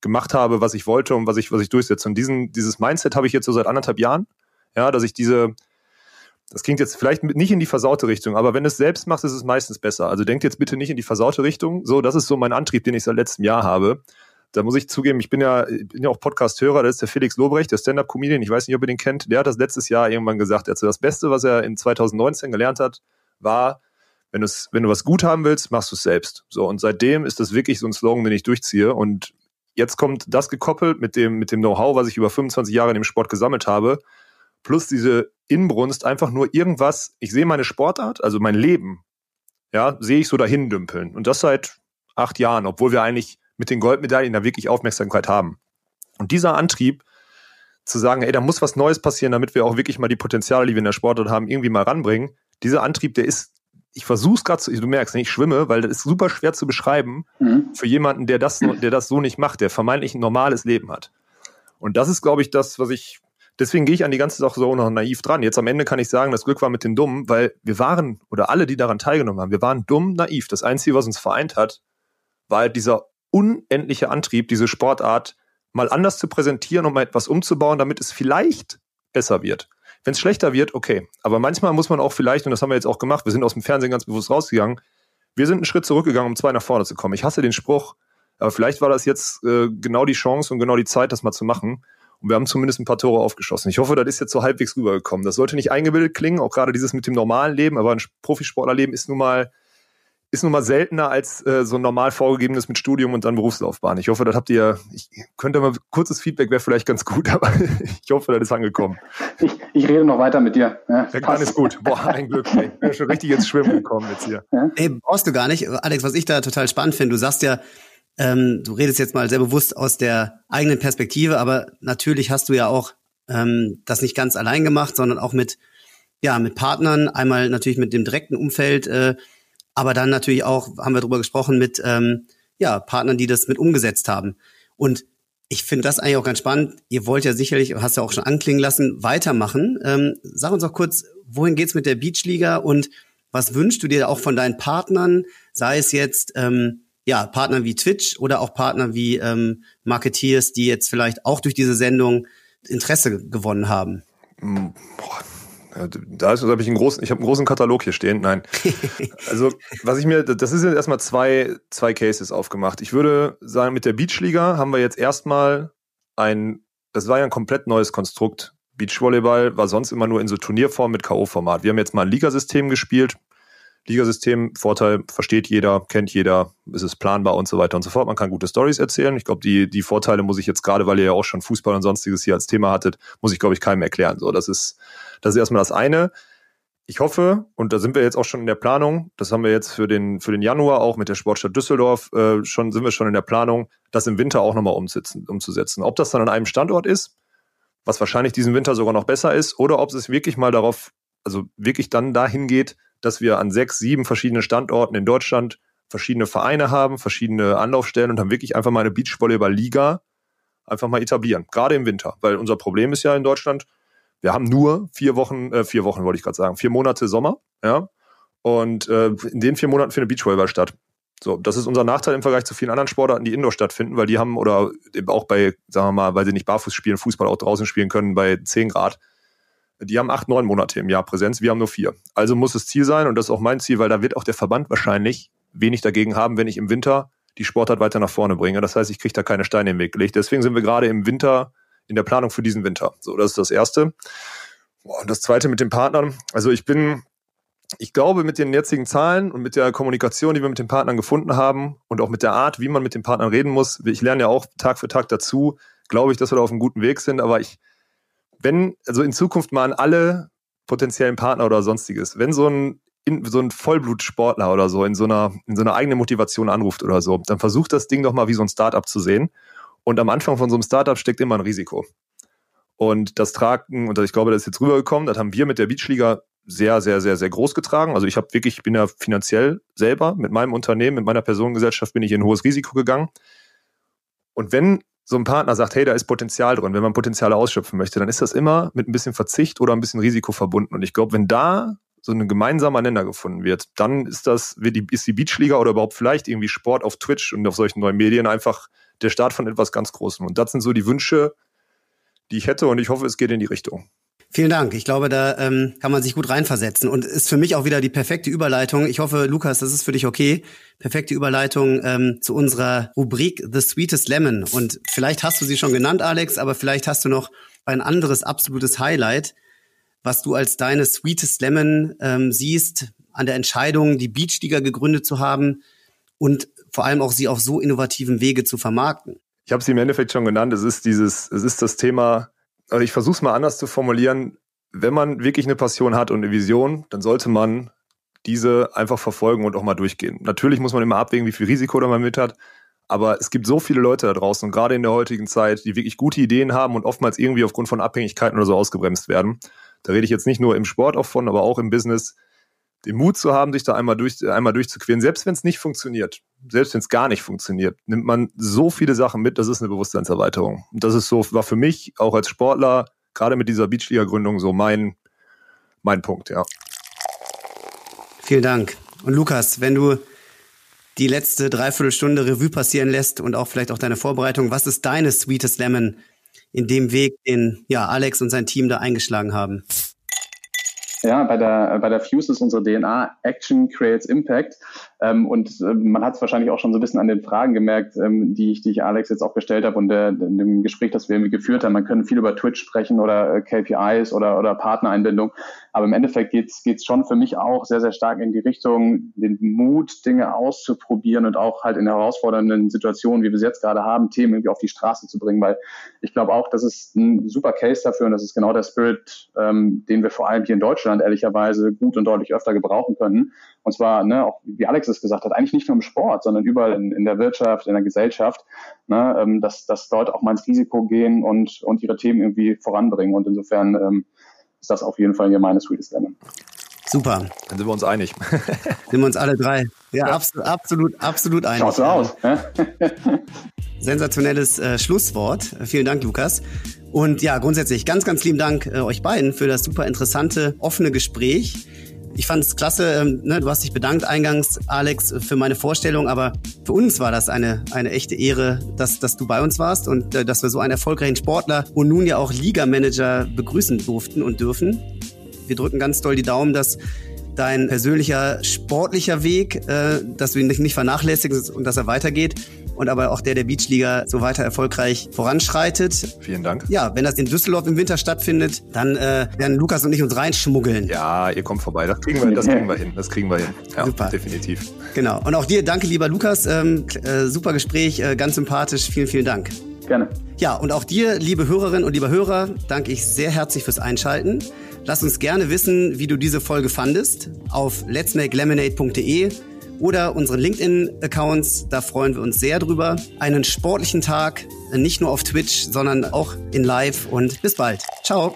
gemacht habe, was ich wollte und was ich, was ich durchsetze. Und diesen, dieses Mindset habe ich jetzt so seit anderthalb Jahren, ja, dass ich diese, das klingt jetzt vielleicht nicht in die versaute Richtung, aber wenn es selbst macht, ist es meistens besser. Also denkt jetzt bitte nicht in die versaute Richtung. So, das ist so mein Antrieb, den ich seit letztem Jahr habe. Da muss ich zugeben, ich bin ja, bin ja auch Podcast-Hörer, das ist der Felix Lobrecht, der Stand-Up-Comedian, ich weiß nicht, ob ihr den kennt, der hat das letztes Jahr irgendwann gesagt, also das Beste, was er in 2019 gelernt hat, war, wenn, wenn du was gut haben willst, machst du es selbst. So, und seitdem ist das wirklich so ein Slogan, den ich durchziehe und jetzt kommt das gekoppelt mit dem, mit dem Know-how, was ich über 25 Jahre in dem Sport gesammelt habe, plus diese Inbrunst, einfach nur irgendwas, ich sehe meine Sportart, also mein Leben, ja, sehe ich so dahin dümpeln. Und das seit acht Jahren, obwohl wir eigentlich mit den Goldmedaillen da wirklich Aufmerksamkeit haben. Und dieser Antrieb, zu sagen, ey, da muss was Neues passieren, damit wir auch wirklich mal die Potenziale, die wir in der Sportart haben, irgendwie mal ranbringen. Dieser Antrieb, der ist, ich versuche es gerade zu, du merkst, ich schwimme, weil das ist super schwer zu beschreiben mhm. für jemanden, der das, der das so nicht macht, der vermeintlich ein normales Leben hat. Und das ist, glaube ich, das, was ich, deswegen gehe ich an die ganze Sache so noch naiv dran. Jetzt am Ende kann ich sagen, das Glück war mit den Dummen, weil wir waren, oder alle, die daran teilgenommen haben, wir waren dumm, naiv. Das Einzige, was uns vereint hat, war halt dieser unendliche Antrieb, diese Sportart mal anders zu präsentieren und mal etwas umzubauen, damit es vielleicht besser wird. Wenn es schlechter wird, okay. Aber manchmal muss man auch vielleicht, und das haben wir jetzt auch gemacht, wir sind aus dem Fernsehen ganz bewusst rausgegangen, wir sind einen Schritt zurückgegangen, um zwei nach vorne zu kommen. Ich hasse den Spruch, aber vielleicht war das jetzt äh, genau die Chance und genau die Zeit, das mal zu machen. Und wir haben zumindest ein paar Tore aufgeschossen. Ich hoffe, das ist jetzt so halbwegs rübergekommen. Das sollte nicht eingebildet klingen, auch gerade dieses mit dem normalen Leben, aber ein Profisportlerleben ist nun mal ist nun mal seltener als äh, so ein normal vorgegebenes mit Studium und dann Berufslaufbahn. Ich hoffe, das habt ihr, ich könnte mal kurzes Feedback wäre vielleicht ganz gut, aber ich hoffe, das ist angekommen. Ich, ich rede noch weiter mit dir. Ja, ja dann ist gut. Boah, ein Glück. Ich bin schon richtig ins Schwimmen gekommen jetzt hier. Ja. Ey, brauchst du gar nicht. Alex, was ich da total spannend finde, du sagst ja, ähm, du redest jetzt mal sehr bewusst aus der eigenen Perspektive, aber natürlich hast du ja auch ähm, das nicht ganz allein gemacht, sondern auch mit, ja, mit Partnern, einmal natürlich mit dem direkten Umfeld, äh, aber dann natürlich auch, haben wir darüber gesprochen, mit ähm, ja, Partnern, die das mit umgesetzt haben. Und ich finde das eigentlich auch ganz spannend. Ihr wollt ja sicherlich, hast ja auch schon anklingen lassen, weitermachen. Ähm, sag uns doch kurz, wohin geht's mit der Beachliga und was wünschst du dir auch von deinen Partnern, sei es jetzt ähm, ja Partner wie Twitch oder auch Partner wie ähm, Marketeers, die jetzt vielleicht auch durch diese Sendung Interesse gewonnen haben? Hm, boah, da ist, habe ich einen großen, ich habe einen großen Katalog hier stehen. Nein. Also, was ich mir, das ist jetzt erstmal zwei, zwei Cases aufgemacht. Ich würde sagen, mit der Beachliga haben wir jetzt erstmal ein, das war ja ein komplett neues Konstrukt. Beachvolleyball war sonst immer nur in so Turnierform mit K.O.-Format. Wir haben jetzt mal ein Ligasystem gespielt. Ligasystem, Vorteil, versteht jeder, kennt jeder, ist es planbar und so weiter und so fort. Man kann gute Stories erzählen. Ich glaube, die, die Vorteile muss ich jetzt gerade, weil ihr ja auch schon Fußball und sonstiges hier als Thema hattet, muss ich, glaube ich, keinem erklären. So, das ist, das ist erstmal das eine. Ich hoffe, und da sind wir jetzt auch schon in der Planung, das haben wir jetzt für den, für den Januar auch mit der Sportstadt Düsseldorf, äh, schon, sind wir schon in der Planung, das im Winter auch nochmal umzusetzen, umzusetzen. Ob das dann an einem Standort ist, was wahrscheinlich diesen Winter sogar noch besser ist, oder ob es wirklich mal darauf, also wirklich dann dahin geht, dass wir an sechs, sieben verschiedenen Standorten in Deutschland verschiedene Vereine haben, verschiedene Anlaufstellen und dann wirklich einfach mal eine Beachvolleyball-Liga einfach mal etablieren. Gerade im Winter. Weil unser Problem ist ja in Deutschland, wir haben nur vier Wochen, äh, vier Wochen wollte ich gerade sagen, vier Monate Sommer, ja. Und äh, in den vier Monaten findet Beachvolleyball statt. So, das ist unser Nachteil im Vergleich zu vielen anderen Sportarten, die indoor stattfinden, weil die haben oder auch bei, sagen wir mal, weil sie nicht barfuß spielen, Fußball auch draußen spielen können bei 10 Grad, die haben acht, neun Monate im Jahr Präsenz, wir haben nur vier. Also muss es Ziel sein und das ist auch mein Ziel, weil da wird auch der Verband wahrscheinlich wenig dagegen haben, wenn ich im Winter die Sportart weiter nach vorne bringe. Das heißt, ich kriege da keine Steine im Weg gelegt. Deswegen sind wir gerade im Winter in der Planung für diesen Winter. So, das ist das Erste. Und das Zweite mit den Partnern. Also ich bin, ich glaube, mit den jetzigen Zahlen und mit der Kommunikation, die wir mit den Partnern gefunden haben und auch mit der Art, wie man mit den Partnern reden muss, ich lerne ja auch Tag für Tag dazu, glaube ich, dass wir da auf einem guten Weg sind. Aber ich wenn, also in Zukunft mal an alle potenziellen Partner oder sonstiges, wenn so ein in, so ein Vollblutsportler oder so in so einer in so einer eigenen Motivation anruft oder so, dann versucht das Ding doch mal wie so ein Startup zu sehen. Und am Anfang von so einem Startup steckt immer ein Risiko. Und das tragen, und ich glaube, das ist jetzt rübergekommen, das haben wir mit der Beachliga sehr, sehr, sehr, sehr groß getragen. Also ich habe wirklich, ich bin ja finanziell selber mit meinem Unternehmen, mit meiner Personengesellschaft bin ich in ein hohes Risiko gegangen. Und wenn so ein Partner sagt, hey, da ist Potenzial drin, wenn man Potenziale ausschöpfen möchte, dann ist das immer mit ein bisschen Verzicht oder ein bisschen Risiko verbunden. Und ich glaube, wenn da so ein gemeinsamer Nenner gefunden wird, dann ist das, wird die, ist die Beachliga oder überhaupt vielleicht irgendwie Sport auf Twitch und auf solchen neuen Medien einfach der Start von etwas ganz Großem. Und das sind so die Wünsche, die ich hätte und ich hoffe, es geht in die Richtung. Vielen Dank. Ich glaube, da ähm, kann man sich gut reinversetzen und ist für mich auch wieder die perfekte Überleitung. Ich hoffe, Lukas, das ist für dich okay. Perfekte Überleitung ähm, zu unserer Rubrik The Sweetest Lemon. Und vielleicht hast du sie schon genannt, Alex, aber vielleicht hast du noch ein anderes absolutes Highlight, was du als deine Sweetest Lemon ähm, siehst an der Entscheidung, die Beachliga gegründet zu haben und vor allem auch sie auf so innovativen Wege zu vermarkten. Ich habe es im Endeffekt schon genannt. Es ist dieses, es ist das Thema, also ich versuche es mal anders zu formulieren. Wenn man wirklich eine Passion hat und eine Vision, dann sollte man diese einfach verfolgen und auch mal durchgehen. Natürlich muss man immer abwägen, wie viel Risiko da man mit hat. Aber es gibt so viele Leute da draußen gerade in der heutigen Zeit, die wirklich gute Ideen haben und oftmals irgendwie aufgrund von Abhängigkeiten oder so ausgebremst werden. Da rede ich jetzt nicht nur im Sport auch von, aber auch im Business. Den Mut zu haben, sich da einmal, durch, einmal durchzuqueren, selbst wenn es nicht funktioniert, selbst wenn es gar nicht funktioniert, nimmt man so viele Sachen mit, das ist eine Bewusstseinserweiterung. Und das ist so, war für mich auch als Sportler, gerade mit dieser Beachliga-Gründung, so mein, mein Punkt, ja. Vielen Dank. Und Lukas, wenn du die letzte Dreiviertelstunde Revue passieren lässt und auch vielleicht auch deine Vorbereitung, was ist deine Sweetest Lemon in dem Weg, den ja Alex und sein Team da eingeschlagen haben? Ja, bei der, bei der Fuse ist unsere DNA Action creates Impact. Ähm, und äh, man hat es wahrscheinlich auch schon so ein bisschen an den Fragen gemerkt, ähm, die, ich, die ich Alex jetzt auch gestellt habe und der, in dem Gespräch, das wir irgendwie geführt haben. Man kann viel über Twitch sprechen oder äh, KPIs oder, oder Partnereinbindung. Aber im Endeffekt geht's geht's schon für mich auch sehr, sehr stark in die Richtung, den Mut, Dinge auszuprobieren und auch halt in herausfordernden Situationen, wie wir es jetzt gerade haben, Themen irgendwie auf die Straße zu bringen. Weil ich glaube auch, das ist ein super Case dafür und das ist genau der Spirit, ähm, den wir vor allem hier in Deutschland ehrlicherweise gut und deutlich öfter gebrauchen können. Und zwar, ne, auch wie Alex es gesagt hat, eigentlich nicht nur im Sport, sondern überall in, in der Wirtschaft, in der Gesellschaft, ne, ähm, dass, dass Leute auch mal ins Risiko gehen und, und ihre Themen irgendwie voranbringen. Und insofern ähm, ist das auf jeden Fall hier meine Sweetest Lemon. Super. Dann sind wir uns einig. sind wir uns alle drei. Ja, ja. Absolut, absolut, absolut einig. Schaut so aus. Sensationelles äh, Schlusswort. Vielen Dank, Lukas. Und ja, grundsätzlich ganz, ganz lieben Dank äh, euch beiden für das super interessante, offene Gespräch. Ich fand es klasse, ähm, ne, du hast dich bedankt eingangs, Alex, für meine Vorstellung, aber für uns war das eine, eine echte Ehre, dass, dass du bei uns warst und äh, dass wir so einen erfolgreichen Sportler und nun ja auch Ligamanager begrüßen durften und dürfen. Wir drücken ganz doll die Daumen, dass dein persönlicher sportlicher Weg, äh, dass du ihn nicht vernachlässigst und dass er weitergeht und aber auch der der Beachliga so weiter erfolgreich voranschreitet. Vielen Dank. Ja, wenn das in Düsseldorf im Winter stattfindet, dann äh, werden Lukas und ich uns reinschmuggeln. Ja, ihr kommt vorbei. Das kriegen wir, das kriegen wir hin. Das kriegen wir hin. Ja, Super. definitiv. Genau. Und auch dir, danke, lieber Lukas. Ähm, äh, super Gespräch, äh, ganz sympathisch. Vielen, vielen Dank. Gerne. Ja, und auch dir, liebe Hörerinnen und lieber Hörer, danke ich sehr herzlich fürs Einschalten. Lass uns gerne wissen, wie du diese Folge fandest auf letsmakelemonade.de oder unseren LinkedIn-Accounts. Da freuen wir uns sehr drüber. Einen sportlichen Tag, nicht nur auf Twitch, sondern auch in Live und bis bald. Ciao.